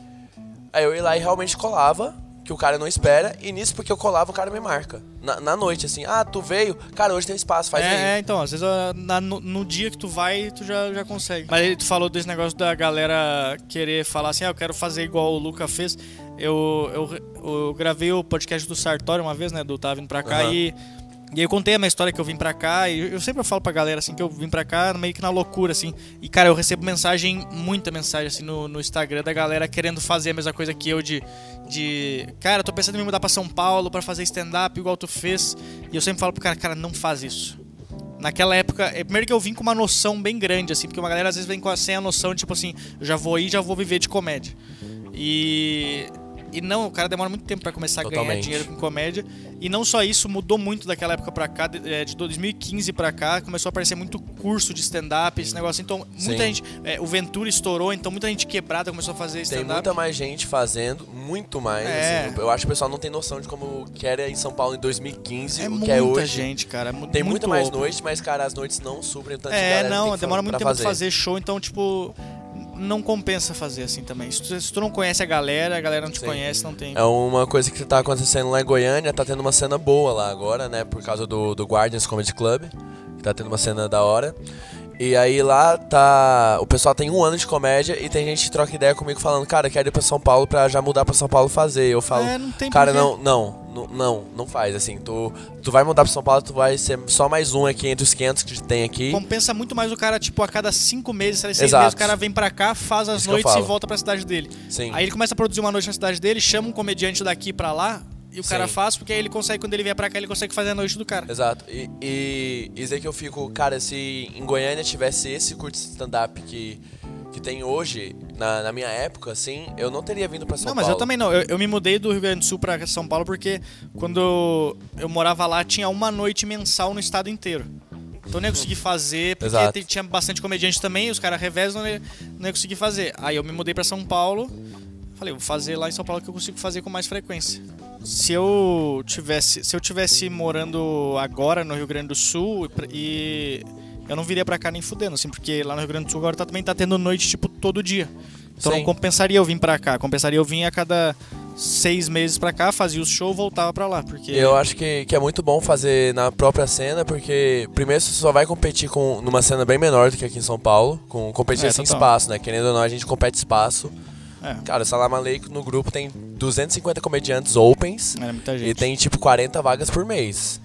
Aí eu ia lá e realmente colava, que o cara não espera. E nisso, porque eu colava, o cara me marca. Na, na noite, assim: Ah, tu veio? Cara, hoje tem espaço, faz
é,
aí.
é, então, às vezes ah, na- no, no dia que tu vai, tu já, já consegue. Mas aí tu falou desse negócio da galera querer falar assim, ah, eu quero fazer igual o Luca fez. Eu, eu, eu gravei o podcast do Sartori uma vez, né, do Tá Vindo Pra Cá,
Aham.
e, e aí eu contei a minha história que eu vim pra cá, e eu sempre falo pra galera, assim, que eu vim pra cá meio que na loucura, assim. E, cara, eu recebo mensagem, muita mensagem, assim, no, no Instagram da galera querendo fazer a mesma coisa que eu, de... De, cara, eu tô pensando em me mudar pra São Paulo pra fazer stand-up igual tu fez. E eu sempre falo pro cara, cara, não faz isso. Naquela época, é, primeiro que eu vim com uma noção bem grande, assim, porque uma galera às vezes vem com sem a noção, tipo assim, eu já vou ir, já vou viver de comédia. E E não, o cara demora muito tempo pra começar a ganhar
Totalmente.
dinheiro com comédia. E não só isso, mudou muito daquela época pra cá, de, é, de 2015 pra cá, começou a aparecer muito curso de stand-up, esse negócio. Então, muita
Sim.
gente. é, o Ventura estourou, então muita gente quebrada começou a fazer
Tem
stand-up.
muita mais gente fazendo, muito mais.
É.
assim. eu acho que o pessoal não tem noção de como que era em São Paulo em 2015,
É
o que
muita
é hoje.
gente, cara. é mu-
Tem
muito
muito mais noites, mas, cara, as noites não suprem tanto
É, não,
tem
demora muito tempo
fazer.
pra fazer show, então, tipo, não compensa fazer assim também. Se tu, se tu não conhece a galera, a galera não te
Sim.
conhece, não tem.
É uma coisa que tá acontecendo lá em Goiânia, tá tendo uma cena boa lá agora, né? Por causa do, do Guardians Comedy Club. que Tá tendo uma cena da hora. E aí lá tá. O pessoal tem um ano de comédia e tem gente que troca ideia comigo falando, cara, quero ir pra São Paulo pra já mudar pra São Paulo fazer. Eu falo,
É, não tem
cara, não, não, não, não, faz. Assim, tu, tu vai mudar pra São Paulo, tu vai ser só mais um aqui entre os 500 que tem aqui.
Compensa muito mais o cara, tipo, a cada cinco meses, seis
Exato.
meses, o cara vem pra cá, faz as
Isso
noites e volta pra cidade dele.
Sim.
Aí ele começa a produzir uma noite na cidade dele, chama um comediante daqui pra lá, e o cara
Sim.
faz, porque aí ele consegue, quando ele vier pra cá, ele consegue fazer a noite do cara.
Exato. E, e isso aí que eu fico, cara, se em Goiânia tivesse esse curso de stand-up que, que tem hoje, na, na minha época, assim, eu não teria vindo pra São
não, mas
Paulo.
eu também não. Eu, eu me mudei do Rio Grande do Sul pra São Paulo porque quando eu morava lá tinha uma noite mensal no estado inteiro. Então eu não ia conseguir fazer, porque
Exato.
tinha bastante comediante também, os caras revezam, não ia, não ia conseguir fazer. Aí eu me mudei pra São Paulo, falei, vou fazer lá em São Paulo que eu consigo fazer com mais frequência. Se eu tivesse, se eu tivesse morando agora no Rio Grande do Sul e eu não viria pra cá nem fudendo, assim, porque lá no Rio Grande do Sul agora tá, também tá tendo noite tipo todo dia. Então
Sim.
não compensaria eu vir pra cá, compensaria eu vir a cada seis meses pra cá, fazia o show, voltava pra lá, porque
Eu acho que, que é muito bom fazer na própria cena, porque primeiro você só vai competir com numa cena bem menor do que aqui em São Paulo, com competir
É,
assim
total.
espaço, né? Querendo ou não, a gente compete espaço.
É,
Cara, o Salam Aleikum no grupo tem 250 comediantes opens
gente.
e tem tipo 40 vagas por mês.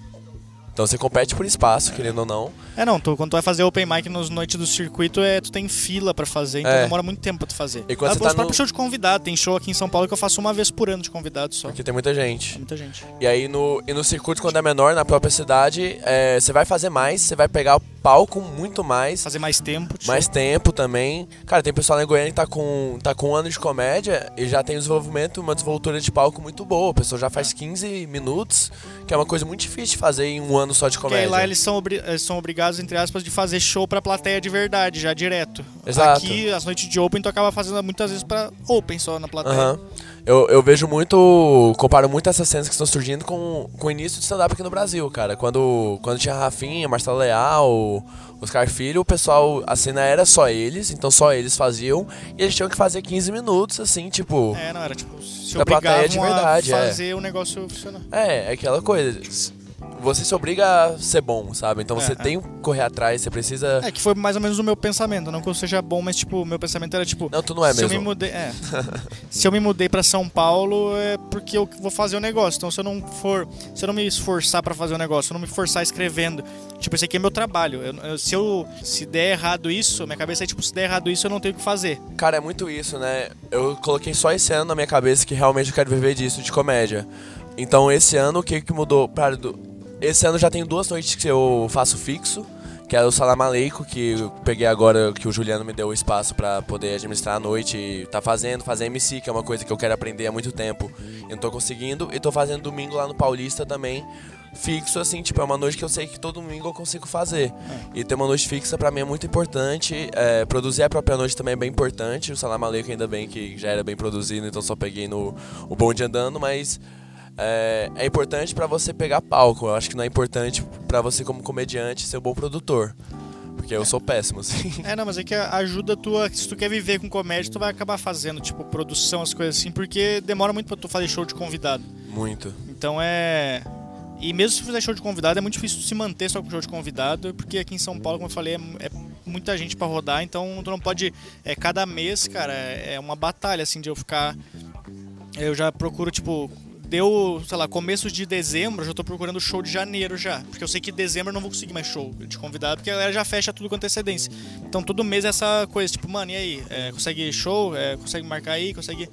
Então você compete por espaço, querendo ou não.
É, não, tu, quando tu vai fazer open mic nos noites do circuito, é, tu tem fila pra fazer, então
É.
demora muito tempo pra tu fazer.
E quando
ah,
você tá no-
show de convidado, tem show aqui em São Paulo que eu faço uma vez por ano de convidado só.
Porque tem muita gente.
Muita gente.
E aí no, e no circuito, quando é menor, na própria cidade, é, você vai fazer mais, você vai pegar palco muito mais,
Fazer mais tempo. de
mais tempo também. Cara, tem pessoal em Goiânia que tá com, tá com um ano de comédia e já tem um desenvolvimento, uma desenvoltura de palco muito boa. A pessoa já
É.
faz 15 minutos, que é uma coisa muito difícil de fazer em um ano só de
Porque
comédia.
lá eles são, eles são obrigados, entre aspas, de fazer show pra plateia de verdade, já direto.
Exato.
Aqui, as noites de open, tu acaba fazendo muitas vezes pra open só na plateia.
Aham. Eu, eu vejo muito. Comparo muito essas cenas que estão surgindo com, com o início do stand-up aqui no Brasil, cara. Quando, quando tinha Rafinha, Marcelo Leal, Oscar Filho, o pessoal, a cena era só eles, então só eles faziam. E eles tinham que fazer 15 minutos, assim, tipo.
É, não, era tipo, se
Pra plateia de verdade,
a
é.
fazer o negócio funcionar.
É, é aquela coisa. Você se obriga a ser bom, sabe? Então
É,
você
é.
tem que correr atrás, você precisa.
É, que foi mais ou menos o meu pensamento. Não que eu seja bom, mas tipo, o meu pensamento era tipo.
Não, tu não é
se eu
mesmo.
me mudei. É. se eu me mudei pra São Paulo, é porque eu vou fazer o negócio. Então se eu não for. Se eu não me esforçar pra fazer o negócio, se eu não me forçar escrevendo. Tipo, esse aqui é meu trabalho. Eu- eu- se eu. Se der errado isso, minha cabeça é tipo, se der errado isso, eu não tenho o que fazer.
Cara, é muito isso, né? Eu coloquei só esse ano na minha cabeça que realmente eu quero viver disso, de comédia. Então esse ano o que que mudou? Cara, do- esse ano já tem duas noites que eu faço fixo, que é o Salam Aleikum, que eu peguei agora que o Juliano me deu o espaço pra poder administrar a noite e tá fazendo, fazer MC, que é uma coisa que eu quero aprender há muito tempo e não tô conseguindo. E tô fazendo domingo lá no Paulista também, fixo, assim, tipo, é uma noite que eu sei que todo domingo eu consigo fazer. E ter uma noite fixa pra mim é muito importante. É, produzir a própria noite também é bem importante. O Salam Aleikum ainda bem que já era bem produzido, então só peguei no o bonde andando, mas é, é importante pra você pegar palco. Eu acho que não é importante pra você como comediante ser um bom produtor. Porque eu sou péssimo, assim.
É, não, mas é que ajuda tua. Se tu quer viver com comédia, tu vai acabar fazendo, tipo, produção, as coisas assim, porque demora muito pra tu fazer show de convidado.
Muito.
Então é. E mesmo se fizer show de convidado, é muito difícil se manter só com show de convidado, porque aqui em São Paulo, como eu falei, é, é muita gente pra rodar, então tu não pode. É, cada mês, cara, é uma batalha, assim, de eu ficar. Eu já procuro, tipo. Deu, sei lá, começo de dezembro, eu já tô procurando show de janeiro já. Porque eu sei que dezembro eu não vou conseguir mais show de convidado, porque a galera já fecha tudo com antecedência. Então todo mês é essa coisa, tipo, mano, e aí? É, consegue show? É, consegue marcar aí? Consegue.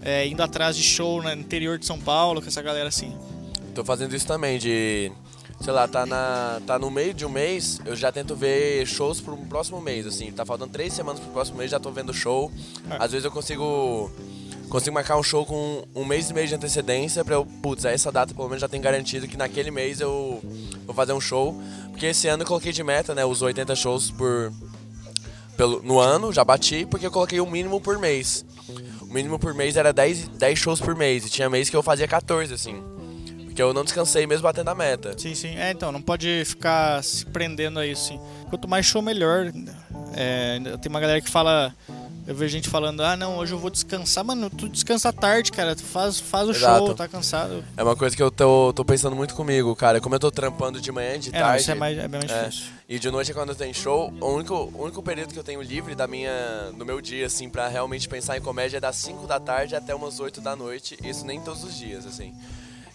É, indo atrás de show no interior de São Paulo, com essa galera assim.
Tô fazendo isso também, de. Sei lá, tá, na, tá no meio de um mês, eu já tento ver shows pro próximo mês, assim. Tá faltando três semanas pro próximo mês, já tô vendo show.
É.
Às vezes eu consigo consigo marcar um show com um mês e meio de antecedência pra eu, putz, essa data pelo menos já tem garantido que naquele mês eu vou fazer um show. Porque esse ano eu coloquei de meta, né, os 80 shows por pelo, no ano, já bati, porque eu coloquei o mínimo por mês. O mínimo por mês era 10, 10 shows por mês, e tinha mês que eu fazia 14, assim. Porque eu não descansei mesmo batendo a meta.
Sim, sim. É, então, não pode ficar se prendendo a isso, sim. Quanto mais show, melhor. É, tem uma galera que fala. Eu vejo gente falando, ah não, hoje eu vou descansar. Mano, tu descansa tarde, cara. Tu faz, faz o
Exato.
show, tá cansado.
É uma coisa que eu tô, tô pensando muito comigo, cara. Como eu tô trampando de manhã, de
É, não,
tarde.
isso é, mais, é bem mais
É.
difícil.
E de noite é quando tem show. O único, o único período que eu tenho livre da minha, do meu dia, assim, pra realmente pensar em comédia é das 5 da tarde até umas 8 da noite. Isso nem todos os dias, assim.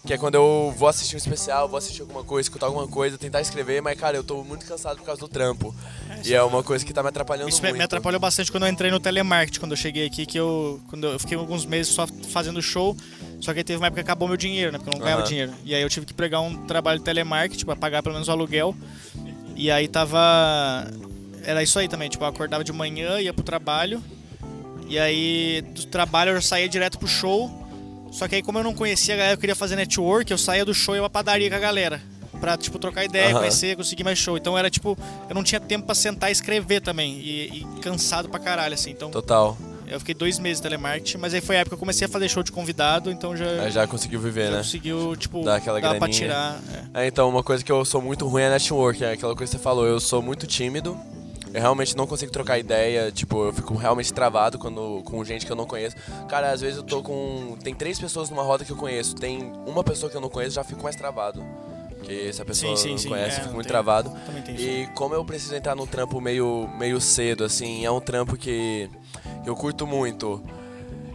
Que é quando eu vou assistir um especial, vou assistir alguma coisa, escutar alguma coisa, tentar escrever, mas, cara, eu tô muito cansado por causa do trampo. E é uma coisa que tá me atrapalhando
Isso me-
muito.
me atrapalhou bastante quando eu entrei no telemarketing, quando eu cheguei aqui, que eu, quando eu fiquei alguns meses só fazendo show, só que aí teve uma época que acabou meu dinheiro, né? Porque eu não ganhava
Aham.
dinheiro. E aí eu tive que pregar um trabalho de telemarketing pra pagar pelo menos o aluguel. E aí tava. Era isso aí também, tipo, eu acordava de manhã, ia pro trabalho. E aí do trabalho eu saía direto pro show. Só que aí como eu não conhecia a galera, eu queria fazer network, eu saía do show e ia pra padaria com a galera. Pra, tipo, trocar ideia,
Aham.
conhecer, conseguir mais show. Então era tipo, eu não tinha tempo pra sentar e escrever também. E, e cansado pra caralho, assim. Então
Total.
eu fiquei dois meses telemarketing, mas aí foi a época que eu comecei a fazer show de convidado, então já,
Aí já conseguiu viver,
já
né?
conseguiu, tipo,
Dá aquela
dar pra tirar. é.
É, então, uma coisa que eu sou muito ruim é network, é aquela coisa que você falou, eu sou muito tímido. Eu realmente não consigo trocar ideia, tipo, eu fico realmente travado quando com gente que eu não conheço. Cara, às vezes eu tô com. Tem três pessoas numa roda que eu conheço, tem uma pessoa que eu não conheço, já fico mais travado. Porque se a pessoa
Sim, sim,
não
sim,
conhece,
é,
eu fico muito
tem-
travado. E como eu preciso entrar no trampo meio, meio cedo, assim, é um trampo que, que eu curto muito.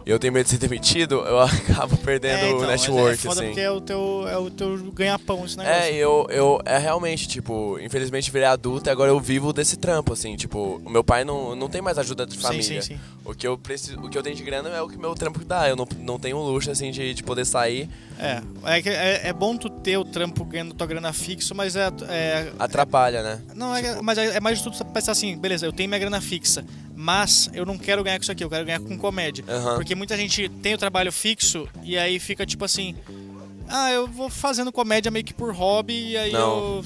E eu tenho medo de ser demitido, eu acabo perdendo
É, então,
o
mas
network,
é foda
assim.
porque é o teu, é o teu ganha-pão esse negócio.
É, eu, eu é realmente, tipo, infelizmente virei adulto e agora eu vivo desse trampo, assim, tipo, o meu pai não, não tem mais ajuda de
Sim,
família.
sim, sim.
O que eu preciso, o que eu tenho de grana é o que meu trampo dá. Eu não, não tenho luxo assim de, de poder sair,
É, é, é, é bom tu ter o trampo ganhando tua grana fixo, mas é. é
atrapalha, né?
não, é, mas é, é mais de tudo pensar assim, beleza, eu tenho minha grana fixa, mas eu não quero ganhar com isso aqui, eu quero ganhar com comédia.
Aham.
Porque muita gente tem o trabalho fixo e aí fica tipo assim. Ah, eu vou fazendo comédia meio que por hobby e aí
Não.
eu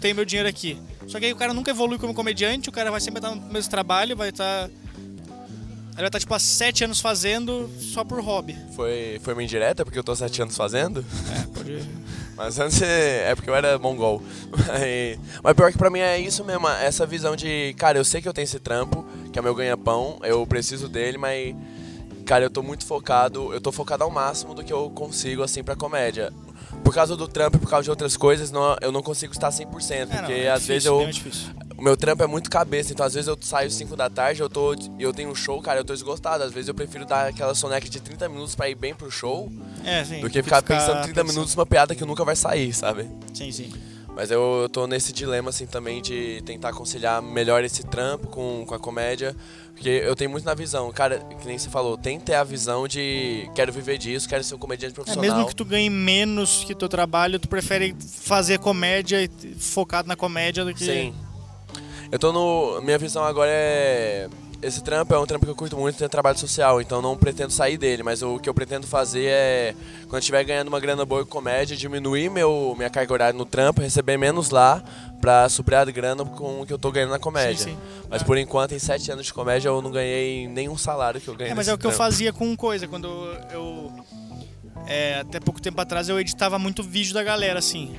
tenho meu dinheiro aqui. Só que aí o cara nunca evolui como comediante, o cara vai sempre estar no mesmo trabalho, vai estar. Ele vai estar tipo há sete anos fazendo só por hobby.
Foi, foi uma indireta porque eu tô sete anos fazendo.
É, pode.
Mas antes é porque eu era mongol. Mas, mas pior que pra mim é isso mesmo, essa visão de, cara, eu sei que eu tenho esse trampo, que é meu ganha-pão, eu preciso dele, mas, cara, eu tô muito focado, eu tô focado ao máximo do que eu consigo, assim, pra comédia. Por causa do trampo e por causa de outras coisas, não, eu não consigo estar 100%, porque
É, não, é
às
difícil,
vezes eu, o meu trampo é muito cabeça, então às vezes eu saio 5 da tarde, eu tô eu tenho um show, cara, eu tô esgotado. Às vezes eu prefiro dar aquela soneca de 30 minutos pra ir bem pro show,
É, sim.
do que ficar pensando 30 minutos numa piada que nunca vai sair, sabe?
Sim, sim.
Mas eu, eu tô nesse dilema, assim, também de tentar conciliar melhor esse trampo com, com a comédia. Porque eu tenho muito na visão, cara, que nem você falou, tem que ter a visão de quero viver disso, quero ser um comediante
É,
profissional.
mesmo que tu ganhe menos que teu trabalho, tu prefere fazer comédia e focado na comédia do que.
Sim. Eu tô no. Minha visão agora é. Esse trampo é um trampo que eu curto muito, tem trabalho social, então não pretendo sair dele, mas o que eu pretendo fazer é, quando eu estiver ganhando uma grana boa com comédia, diminuir meu, minha carga horária no trampo, receber menos lá, pra suprir a grana com o que eu tô ganhando na comédia.
Sim, sim.
Mas
É.
por enquanto, em sete anos de comédia, eu não ganhei nenhum salário que eu ganhei
É, mas é o que eu
trampo.
fazia com coisa, quando eu. é, até pouco tempo atrás eu editava muito vídeo da galera, assim.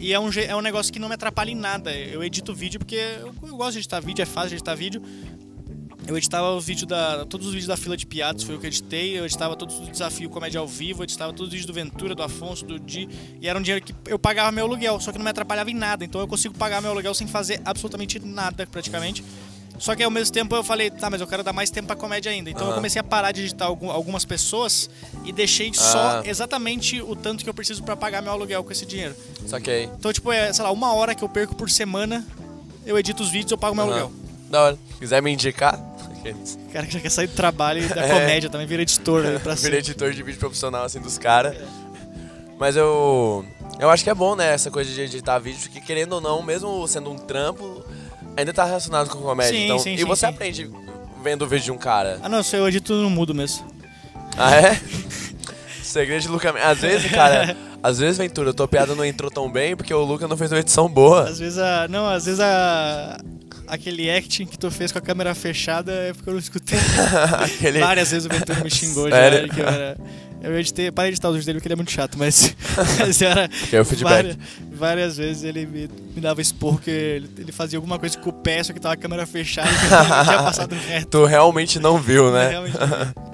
E é um, é um negócio que não me atrapalha em nada. Eu edito vídeo porque eu, eu gosto de editar vídeo, é fácil de editar vídeo. Eu editava os vídeos da. Todos os vídeos da fila de piadas foi o que eu editei. Eu editava todos os desafios comédia ao vivo, eu editava todos os vídeos do Ventura, do Afonso, do Di. E era um dinheiro que eu pagava meu aluguel, só que não me atrapalhava em nada. Então eu consigo pagar meu aluguel sem fazer absolutamente nada, praticamente. Só que ao mesmo tempo eu falei, tá, mas eu quero dar mais tempo pra comédia ainda. Então eu
Aham.
comecei a parar de editar algum- algumas pessoas e deixei
Ah.
só exatamente o tanto que eu preciso pra pagar meu aluguel com esse dinheiro.
Saquei.
Então, tipo, é, sei lá, uma hora que eu perco por semana, eu edito os vídeos eu pago meu
Aham.
aluguel.
Da hora. Quiser me indicar?
O cara que já quer sair do trabalho e da
É.
comédia também vira editor aí pra ser.
editor de vídeo profissional, assim, dos caras. Mas eu. Eu acho que é bom, né, essa coisa de editar vídeo, porque querendo ou não, mesmo sendo um trampo, ainda tá relacionado com comédia.
Sim,
então,
sim,
e
sim,
você
sim.
aprende vendo o vídeo de um cara.
Ah, não, se eu edito no mudo mesmo.
Ah, é? Segredo de Luca. Às vezes, cara, às vezes, Ventura, a tua piada não entrou tão bem porque o Luca não fez uma edição boa.
Às vezes a. Não, às vezes a. Aquele acting que tu fez com a câmera fechada é porque eu não escutei.
Aquele...
Várias vezes o Ventura me xingou
Sério?
já. Que eu era. Eu editei, parei de editar os vídeos dele porque ele é muito chato, mas. mas era.
Que é o feedback.
Várias, várias vezes ele me, me dava expor porque ele, ele fazia alguma coisa com o pé, só que tava a câmera fechada e eu tinha passado reto.
Tu realmente não viu, né?
Realmente.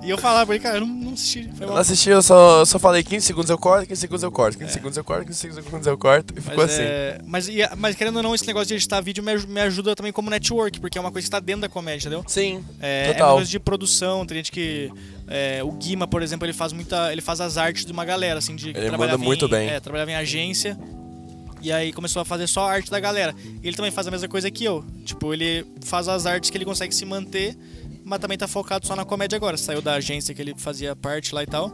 E eu falava pra ele, cara, eu não, não assisti.
Eu não assisti, eu só, eu só falei 15 segundos eu corto, 15 segundos eu corto,
É.
15 segundos eu corto, 15 segundos eu corto, e ficou
Mas,
assim.
é, mas, e- mas querendo ou não, esse negócio de editar vídeo me, me ajuda também como network, porque é uma coisa que tá dentro da comédia, entendeu?
Sim,
É, é
total.
uma coisa de produção, tem gente que. É, o Guima, por exemplo, ele faz muita. ele faz as artes de uma galera, assim, de
Ele manda muito
em,
bem.
É, trabalhava em agência. E aí começou a fazer só a arte da galera. Ele também faz a mesma coisa que eu. Tipo, ele faz as artes que ele consegue se manter, mas também tá focado só na comédia agora. Saiu da agência que ele fazia parte lá e tal.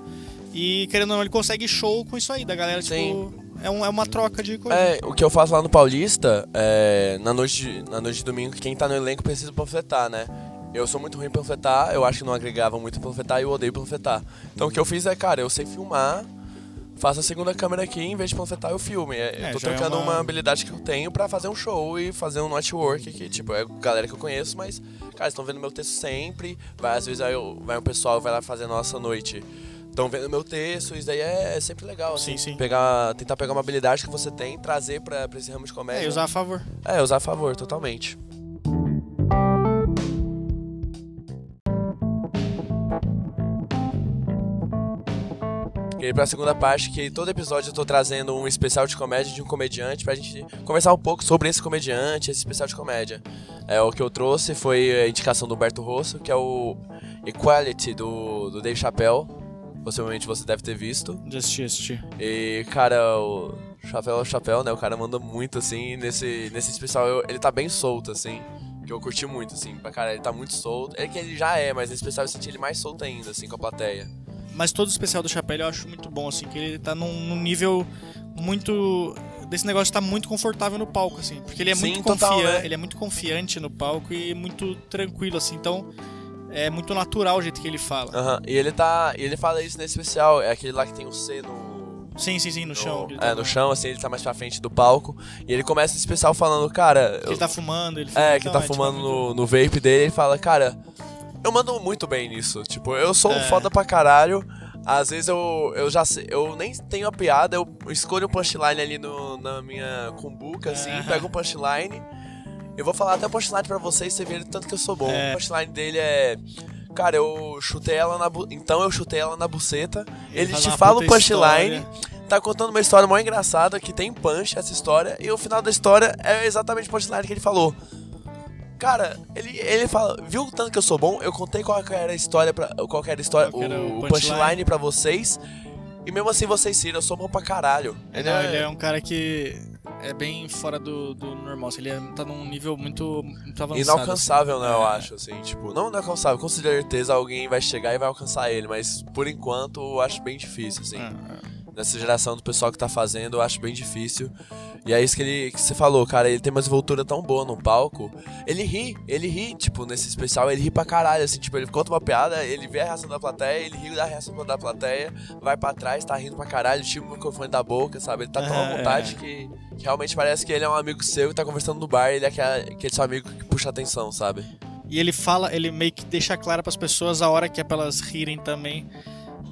E querendo ou não, ele consegue show com isso aí, da galera, tipo.
Sim.
É, um- é uma troca de coisa.
É, o que eu faço lá no Paulista, é, na, noite de, na noite de domingo, quem tá no elenco precisa panfletar, né? Eu sou muito ruim em panfletar, eu acho que não agregava muito em panfletar e eu odeio panfletar. Então o que eu fiz é, cara, eu sei filmar, faço a segunda câmera aqui, em vez de panfletar eu filme. É,
É,
eu tô
já é
trocando
uma-
uma... habilidade que eu tenho pra fazer um show e fazer um network que, tipo, é galera que eu conheço, mas, cara, estão vendo meu texto sempre, vai, às vezes aí vai um pessoal vai lá fazer a nossa noite. Estão vendo meu texto, isso daí é, é sempre legal, assim.
Sim, sim.
Pegar, tentar pegar uma habilidade que você tem, trazer pra, pra esse ramo de comédia.
É, e usar a favor.
É, usar a favor, totalmente. E aí pra segunda parte, que todo episódio eu tô trazendo um especial de comédia de um comediante pra gente conversar um pouco sobre esse comediante, esse especial de comédia. É, o que eu trouxe foi a indicação do Humberto Rosso, que é o Equality do, do Dave Chappelle. Possivelmente você deve ter visto.
De assistir, assistir.
E, cara, o Chapéu é o Chapéu, né? O cara manda muito, assim, nesse, nesse especial eu- ele tá bem solto, assim. Que eu curti muito, assim. Pra cara, ele tá muito solto. É que ele já é, mas nesse especial eu senti ele mais solto ainda, assim, com a plateia.
Mas todo o especial do Chapéu eu acho muito bom, assim, que ele tá num, num nível muito. Desse negócio de tá muito confortável no palco, assim. Porque ele é
Sim,
muito
total,
confiante.
né?
Ele é muito confiante no palco e muito tranquilo, assim. Então, é muito natural o jeito que ele fala.
Aham. E ele tá. E ele fala isso nesse especial. É aquele lá que tem o C no.
Sim, sim, sim, no chão.
no-
Ele
é,
tá,
no chão, assim, ele tá mais pra frente do palco. E ele começa esse especial falando, cara.
que ele tá fumando, ele
É,
fuma,
que
então,
tá fumando
tipo,
no, no vape dele, ele fala, cara, eu mando muito bem nisso. Tipo, eu sou
É.
foda pra caralho. Às vezes eu, eu já sei, eu nem tenho a piada, eu escolho um punchline ali no, na minha cumbuca, assim,
Aham.
pego um punchline. Eu vou falar até o punchline pra vocês, você vê tanto que eu sou bom.
É.
O punchline dele é. Cara, eu chutei ela na bu... Então eu chutei ela na buceta. Ele,
faz
te fala o punchline,
história.
tá contando uma história mó engraçada, que tem punch essa história, e o final da história é exatamente o punchline que ele falou. Cara, ele, ele fala, viu o tanto que eu sou bom? Eu contei qual era a história pra, qual que era a história,
Qual
o,
o
punchline.
punchline
pra vocês. E mesmo assim vocês riram, eu sou bom pra caralho. Ele
Não,
é,
ele é um cara que é bem fora do, do normal. assim, Ele é- tá num nível muito, muito avançado.
inalcançável, né, eu
É.
acho, assim, tipo, não inalcançável, com certeza alguém vai chegar e vai alcançar ele, mas por enquanto eu acho bem difícil, assim.
assim. É, é.
Nessa geração do pessoal que tá fazendo, eu acho bem difícil. E é isso que ele que você falou, cara, ele tem uma desenvoltura tão boa no palco. Ele ri, ele ri, tipo, nesse especial, ele ri pra caralho, assim, tipo, ele conta uma piada, ele vê a reação da plateia, ele ri da reação da plateia, vai pra trás, tá rindo pra caralho, tira o microfone da boca, sabe? Ele tá tão à vontade
é.
que, que realmente parece que ele é um amigo seu e tá conversando no bar, ele é aquele, aquele seu amigo que puxa atenção, sabe?
E ele fala, ele meio que deixa claro pras pessoas a hora que é pra elas rirem também.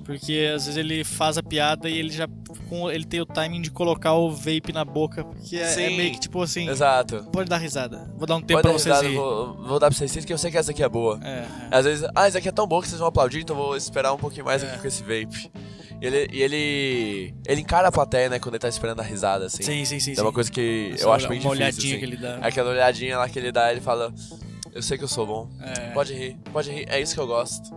Porque às vezes ele faz a piada e ele já com, ele tem o timing de colocar o vape na boca. Porque é, é meio que tipo assim.
Exato.
Pode dar risada. Vou dar um tempo
Pode
pra
dar
vocês
risada, vou, vou dar pra vocês que eu sei que essa aqui é boa.
É, é.
Às vezes, ah, isso aqui é tão bom que vocês vão aplaudir, então vou esperar um pouquinho mais
É.
aqui com esse vape. E ele, e ele, ele encara a plateia, né, quando ele tá esperando a risada, assim.
Sim, sim, sim.
É uma
sim.
coisa que
Essa
eu acho bem
uma
difícil,
olhadinha
assim.
que ele dá.
Aquela olhadinha lá que ele dá, ele fala, eu sei que eu sou bom,
É.
pode rir, pode rir, é isso que eu gosto.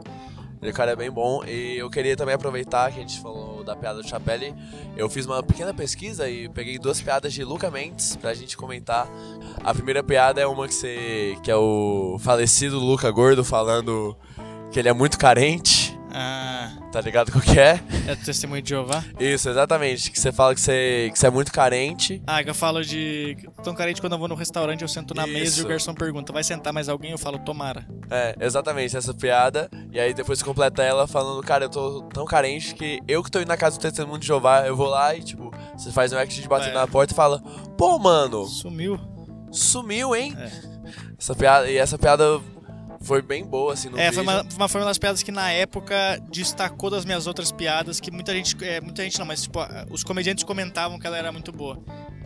Ele, o cara é bem bom e eu queria também aproveitar que a gente falou da piada do Chapelle. Eu fiz uma pequena pesquisa e peguei duas piadas de Luca Mendes pra gente comentar. A primeira piada é uma que você que é o falecido Luca Gordo falando que ele é muito carente.
Ah,
Tá ligado qual que é?
É testemunho de Jeová?
Isso, exatamente. Que você fala que você, que você é muito carente.
Ah, que eu falo de. Tão carente quando eu vou no restaurante, eu sento na mesa e o garçom pergunta: vai sentar mais alguém? Eu falo: tomara.
É, exatamente, essa piada. E aí depois você completa ela falando, cara, eu tô tão carente que eu que tô indo na casa do testemunho de Jeová, eu vou lá e, tipo, você faz um act de bater
É.
na porta e fala, pô, mano,
Sumiu.
sumiu, hein?
É.
Essa piada, e essa piada foi bem boa, assim, no
É, foi uma, uma, foi uma das piadas que na época destacou das minhas outras piadas, que muita gente. É, muita gente não, mas tipo, os comediantes comentavam que ela era muito boa.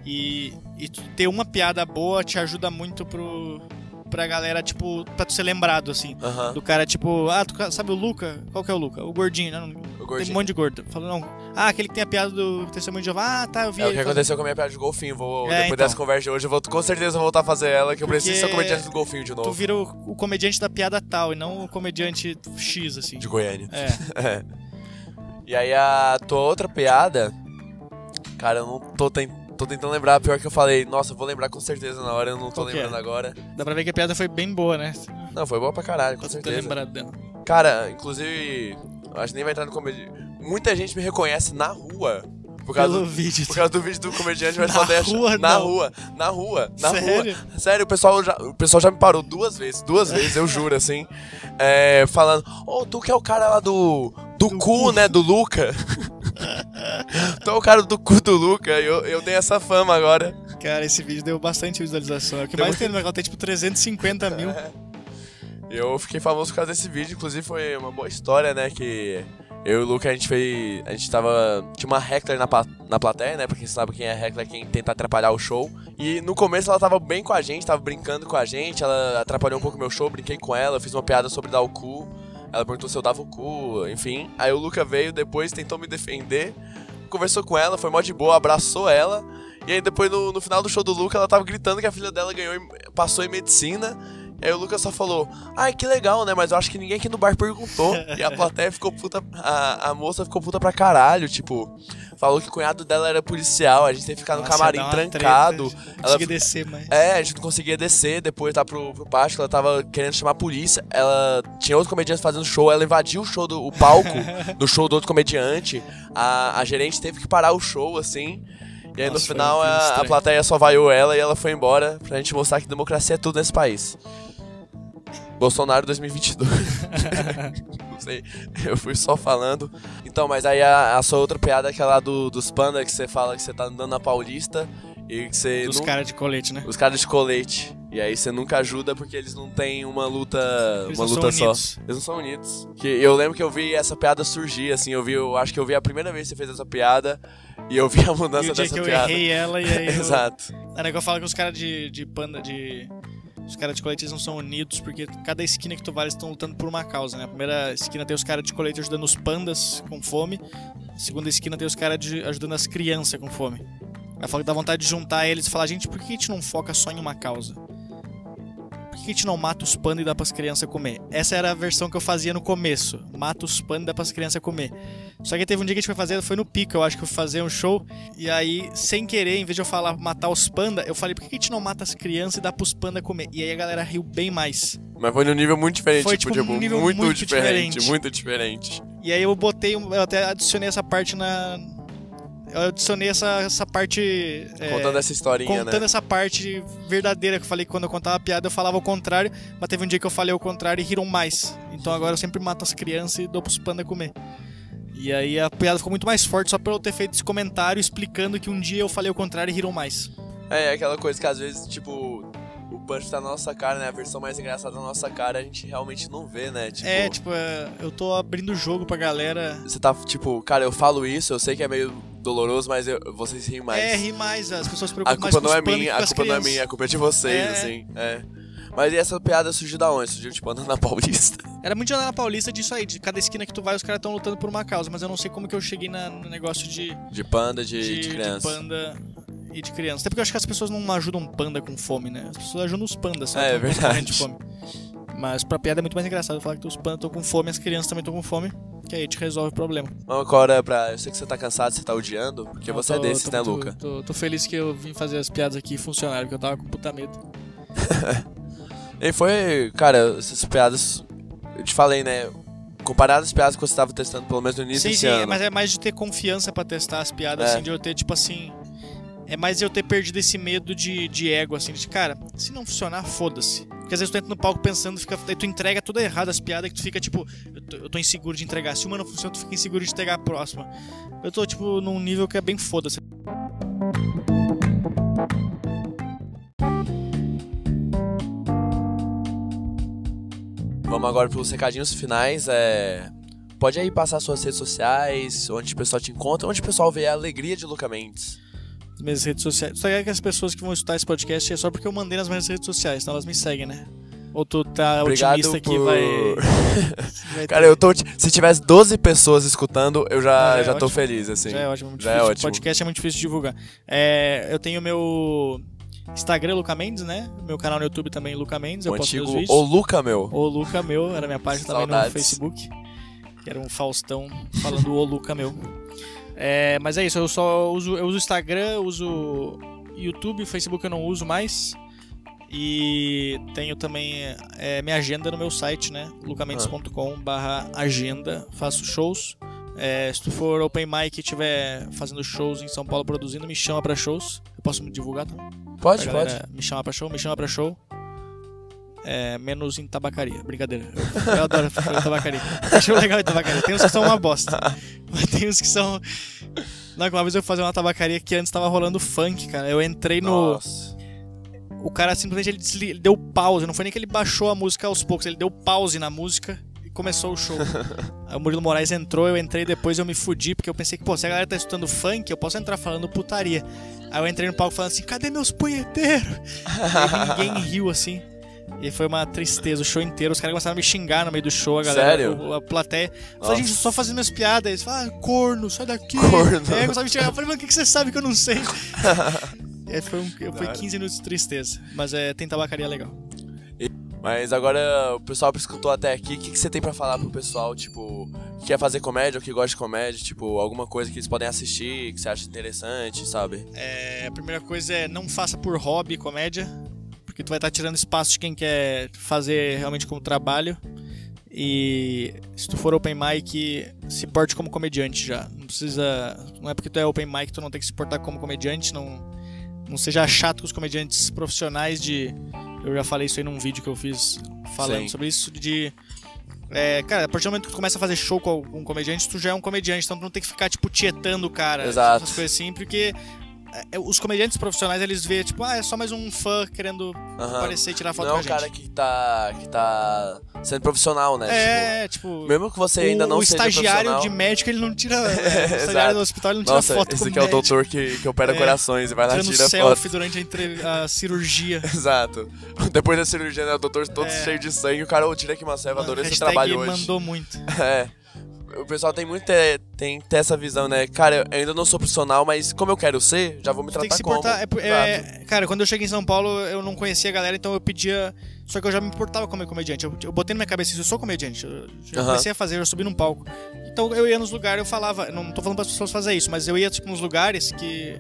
E, e ter uma piada boa te ajuda muito pro. pra galera, tipo, pra tu ser lembrado, assim.
Aham.
Do cara, tipo, ah, tu sabe o Luca? Qual que é o Luca? O gordinho, né? Tem
gordinho.
um monte de gordo. Falou, não. Ah, aquele que tem a piada do testemunho de Jeová. Ah, tá, eu vi.
É o que aconteceu com a minha piada de golfinho. Vou,
É,
depois
então.
dessa conversa de hoje, eu vou com certeza voltar a fazer ela, que eu preciso ser o comediante do golfinho de
Tu
novo.
vira o, o comediante da piada tal e não o comediante X, assim.
De Goiânia.
É.
É. E aí a tua outra piada, cara, eu não tô, ten- tô tentando lembrar, pior que eu falei, nossa, eu vou lembrar com certeza na hora, eu não tô
Qual é?
lembrando agora.
Dá pra ver que a piada foi bem boa, né?
Não, foi boa pra caralho, com
tu ter
certeza.
lembrado dela.
Cara, inclusive, eu acho que nem vai entrar no comediante. Muita gente me reconhece na rua. Por causa,
Pelo
do,
vídeo.
por causa do vídeo do comediante, mas
Na rua,
na
não.
rua, na rua, na
Sério?
rua. Sério, o pessoal, já, o pessoal já me parou duas vezes, duas vezes, eu juro, assim. é, falando, ô, tu que é o cara lá do. Do,
Do
cu,
cu.
né? Do Luca. tu é o cara do cu do Luca. Eu, eu tenho essa fama agora.
Cara, esse vídeo deu bastante visualização. É o que
Deu
mais
muito-
tem no canal, tem tipo 350 mil.
Eu fiquei famoso por causa desse vídeo, inclusive foi uma boa história, né? Que eu e o Luca a gente fez. A gente tava. Tinha uma heckler na, na plateia, né? Pra quem sabe quem é heckler, quem tenta atrapalhar o show. E no começo ela tava bem com a gente, tava brincando com a gente, ela atrapalhou um pouco meu show, brinquei com ela, fiz uma piada sobre dar o cu. Ela perguntou se eu dava o cu, enfim. Aí o Luca veio depois, tentou me defender, conversou com ela, foi mó de boa, abraçou ela. E aí depois no, no final do show do Luca, ela tava gritando que a filha dela ganhou, passou em medicina. E aí o Lucas só falou, ai, que legal, né? Mas eu acho que ninguém aqui no bar perguntou. E a plateia ficou puta. A, a moça ficou puta pra caralho, tipo. Falou que o cunhado dela era policial, a gente teve que ficar no camarim trancado.
treta, Não
Ela,
consegui descer, mas.
é, a gente não conseguia descer depois tá pro, pro pátio, ela tava querendo chamar a polícia. Ela tinha outro comediante fazendo show, ela invadiu o show do o palco do show do outro comediante. A, a gerente teve que parar o show, assim. E aí
Nossa,
no final a, a plateia só vaiou ela e ela foi embora pra gente mostrar que democracia é tudo nesse país. Bolsonaro 2022. Não sei, eu fui só falando. Então, mas aí a, a sua outra piada é aquela do, dos panda que você fala que você tá andando na Paulista e que você.
Os caras de colete, né?
os caras de colete. E aí você nunca ajuda porque eles não têm uma luta,
Eles
uma
não
luta
são
só.
unidos.
Eles não são unidos. Que eu lembro que eu vi essa piada surgir, assim, eu vi, eu acho que eu vi a primeira vez que você fez essa piada e eu vi a
E
mudança
o dia
dessa
que eu
piada.
errei ela e aí. eu-
Exato.
É né, que eu falo que os caras de, de panda de. Os caras de colete não são unidos, porque cada esquina que tu vai eles estão lutando por uma causa, né? A primeira esquina tem os caras de colete ajudando os pandas com fome. A segunda esquina tem os caras ajudando as crianças com fome. Aí fala que dá vontade de juntar eles e falar, gente, por que a gente não foca só em uma causa? Que a gente não mata os pandas e dá pras crianças comer? Essa era a versão que eu fazia no começo. Mata os pandas e dá pras crianças comer. Só que teve um dia que a gente foi fazer, foi no pico, eu acho que eu fui fazer um show. E aí, sem querer, em vez de eu falar matar os panda, eu falei, por que a gente não mata as crianças e dá pros panda comer? E aí a galera riu bem mais.
Mas foi num nível muito diferente,
Foi,
tipo,
tipo,
tipo,
um nível
muito,
muito
diferente,
diferente.
muito diferente.
E aí eu botei, eu até adicionei essa parte na. Eu adicionei essa, essa parte. é,
Contando essa historinha,
contando
né?
essa parte verdadeira que eu falei que quando eu contava a piada eu falava ao contrário, mas teve um dia que eu falei ao contrário e riram mais. Então agora eu sempre mato as crianças e dou pros panda comer. E aí a piada ficou muito mais forte só por eu ter feito esse comentário explicando que um dia eu falei o contrário e riram mais.
É, é aquela coisa que às vezes, tipo, o punch tá na nossa cara, né? A versão mais engraçada da nossa cara a gente realmente não vê, né? Tipo,
é, tipo, é, eu tô abrindo o jogo pra galera.
Você tá, tipo, cara, eu falo isso, eu sei que é meio doloroso, mas eu- vocês riem mais.
É, ri mais, as pessoas
a
preocupam mais
culpa
com
não é minha, a culpa não é minha, a culpa é de vocês,
É.
assim, é. Mas e essa piada surgiu da onde? Surgiu, tipo, andando na Paulista.
Era muito de andar na Paulista disso aí, de cada esquina que tu vai, os caras estão lutando por uma causa, mas eu não sei como que eu cheguei na- no negócio de,
De panda, de,
de,
de,
de
criança.
panda e de criança. Até porque eu acho que as pessoas não ajudam panda com fome, né? As pessoas ajudam os pandas, sabe?
É,
Quando tão
verdade.
fome. Mas pra piada é muito mais engraçado falar que os pandas estão com fome, as crianças também estão com fome, que aí a gente resolve o problema.
Vamos agora pra. Eu sei que você tá cansado, você tá odiando, porque você é
tô-
desses,
tô
né,
muito-
Luca?
Tô, tô feliz que eu vim fazer as piadas aqui e funcionaram, porque eu tava com puta medo.
E foi, cara, essas piadas. Eu te falei, né? comparado às piadas que você estava testando, pelo menos no início
Sim,
desse
sim,
ano.
mas é mais de ter confiança pra testar as piadas,
É.
assim, de eu ter, tipo assim. É mais eu ter perdido esse medo de, de ego, assim, de cara, se não funcionar, foda-se. Porque às vezes tu entra no palco pensando, fica, tu entrega tudo errado as piadas que tu fica, tipo, eu tô, eu tô inseguro de entregar. Se uma não funciona, tu fica inseguro de entregar a próxima. Eu tô, tipo, num nível que é bem foda-se.
Vamos agora pros recadinhos finais. É... Pode aí passar suas redes sociais, onde o pessoal te encontra, onde o pessoal vê a alegria de Luca Mendes.
Nas minhas redes sociais. Só que as pessoas que vão escutar esse podcast é só porque eu mandei nas minhas redes sociais, então elas me seguem, né? Ou tu tá
Obrigado
otimista que
por-
vai. vai
Cara, eu tô. Se tivesse 12 pessoas escutando, eu já,
Ah, já é
já tô
ótimo.
feliz, assim.
Já é ótimo, muito
Já é ótimo.
podcast é muito difícil de divulgar. É, eu tenho meu Instagram, Luca Mendes, né? Meu canal no YouTube também, Luca Mendes.
O
eu posto
antigo
meus
O
vídeos.
Luca, meu.
O Luca Meu, era minha página também
Saudades.
no Facebook. Que era um Faustão falando o Luca Meu. É, mas é isso, eu só uso, eu uso Instagram, uso YouTube, Facebook eu não uso mais. E tenho também é, minha agenda no meu site, né? lucamendes.com barra agenda. Faço shows. É, se tu for open mic e estiver fazendo shows em São Paulo produzindo, me chama pra shows. Eu posso me divulgar também?
Pode,
Pra
pode.
galera Me chama pra show, me chama pra show. É, menos em tabacaria. Brincadeira. Eu, adoro tabacaria. Acho legal em tabacaria. Tem uns que são uma bosta. Mas tem uns que são. Não, que uma vez eu fui fazer uma tabacaria que antes tava rolando funk, cara. Eu entrei no.
Nossa.
O cara simplesmente ele, desli- ele deu pause. Não foi nem que ele baixou a música aos poucos, ele deu pause na música e começou o show. Aí o Murilo Moraes entrou, eu entrei depois eu me fudi, porque eu pensei que, pô, se a galera tá escutando funk, eu posso entrar falando putaria. Aí eu entrei no palco falando assim, cadê meus punheteiros? e ninguém riu assim. E foi uma tristeza o show inteiro. Os caras começaram a me xingar no meio do show, a galera.
Sério?
A plateia. Eu falei, gente, só fazendo minhas piadas. Eles falaram, ah, corno, sai daqui.
Corno.
É, começaram a me xingar. Eu falei, mano, o que, que você sabe que eu não sei? aí foi, um, foi 15 minutos de tristeza. Mas é, tem tabacaria legal.
Mas agora o pessoal que escutou até aqui, o que, que você tem pra falar pro pessoal, tipo, que quer fazer comédia ou que gosta de comédia, tipo, alguma coisa que eles podem assistir, que você acha interessante, sabe?
É, a primeira coisa é não faça por hobby comédia, porque tu vai estar tirando espaço de quem quer fazer realmente como trabalho. E se tu for open mic, se porte como comediante já. Não precisa. Não é porque tu é open mic que tu não tem que se portar como comediante. Não, não seja chato com os comediantes profissionais de. Eu já falei isso aí num vídeo que eu fiz falando
Sim.
sobre isso. De. É, cara, a partir do momento que tu começa a fazer show com algum comediante, tu já é um comediante, então tu não tem que ficar, tipo, tietando o cara.
Exato.
Essas coisas assim, porque os comediantes profissionais, eles vê, tipo, ah, é só mais um fã querendo aparecer e tirar foto
Não é
com a
um
gente.
cara que tá, que tá sendo profissional, né?
é, tipo,
Tipo, mesmo que você ainda
o,
não
o
seja
estagiário de médico, ele não tira. é, o estagiário do hospital, ele não tira
Nossa,
foto
esse aqui é o
médico,
doutor que, que opera
É.
corações e vai lá e tira
selfie
foto.
durante a, entre- a cirurgia.
Exato. Depois da cirurgia, né, o doutor todo
É.
cheio de sangue, o cara, ô, tira aqui uma selva, adorei seu
Hashtag
trabalho hoje.
mandou muito.
É. O pessoal tem muito é, tem ter essa visão, né? Cara, eu ainda não sou profissional, mas como eu quero ser, já vou me
Tem
tratar
que se
como.
portar. É, é, cara, quando eu cheguei em São Paulo, eu não conhecia a galera, então eu pedia. Só que eu já me importava como comediante. Eu, eu botei na minha cabeça isso, eu sou comediante. Eu já
Aham.
comecei a fazer, eu subi num palco. Então eu ia nos lugares, eu falava. Não tô falando para as pessoas fazer isso, mas eu ia, tipo, nos lugares que.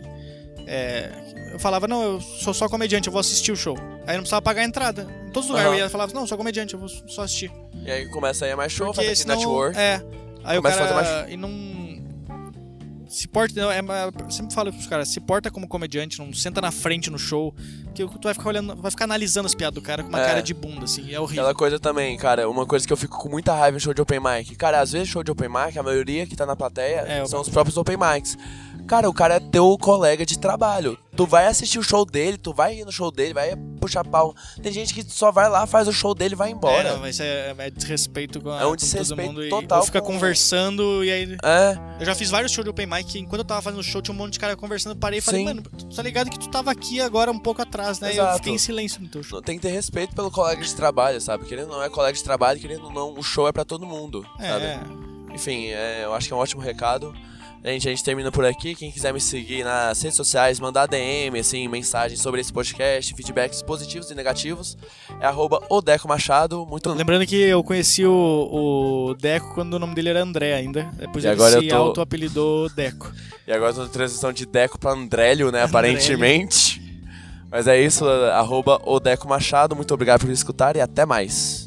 é, eu falava, não, eu sou só comediante, eu vou assistir o show. Aí não precisava pagar a entrada. Em todos os lugares
Aham.
eu ia falava, não, sou comediante, eu vou só assistir.
E aí começa aí a mais show,
Porque
faz aqui
senão,
network.
É. Aí
Começa
o
a
cara.
fazer
E não. Se porta. não, É, eu sempre falo pros caras, se porta como comediante, não senta na frente no show. Porque tu vai ficar olhando, vai ficar analisando as piadas do cara com uma
É.
cara de bunda, assim. É horrível.
Aquela coisa também, cara, uma coisa que eu fico com muita raiva em show de open mic. Cara, às vezes show de open mic, a maioria que tá na plateia
É,
são os próprios open mics. Cara, o cara é teu colega de trabalho. Tu vai assistir o show dele, tu vai ir no show dele, vai puxar pau. Tem gente que só vai lá, faz o show dele e vai embora.
É, não, mas é, é desrespeito com, a,
É um
com todo
desrespeito
mundo. e-
total
ou fica
com-
conversando e aí.
É,
Eu já fiz vários shows de open mic que enquanto eu tava fazendo show tinha um monte de cara conversando, parei e falei,
Sim.
mano, tu tá ligado que tu tava aqui agora um pouco atrás, né? E eu
Exato.
fiquei em silêncio no teu show.
tem que ter respeito pelo colega de trabalho, sabe? Querendo não é colega de trabalho, querendo ou não, o show é pra todo mundo, sabe?
É,
Enfim, é, eu acho que é um ótimo recado. Gente, a gente termina por aqui. Quem quiser me seguir nas redes sociais, mandar DM, assim, mensagem sobre esse podcast, feedbacks positivos e negativos, é arroba Odeco Machado. Muito
Lembrando que eu conheci o, o Deco quando o nome dele era André ainda. Depois
E
ele
agora
se
tô-
auto-apelidou Deco.
E agora eu tô na transição de Deco pra Andrélio, né? Aparentemente. Mas é isso, arroba Odeco Machado. Muito obrigado por escutar e até mais.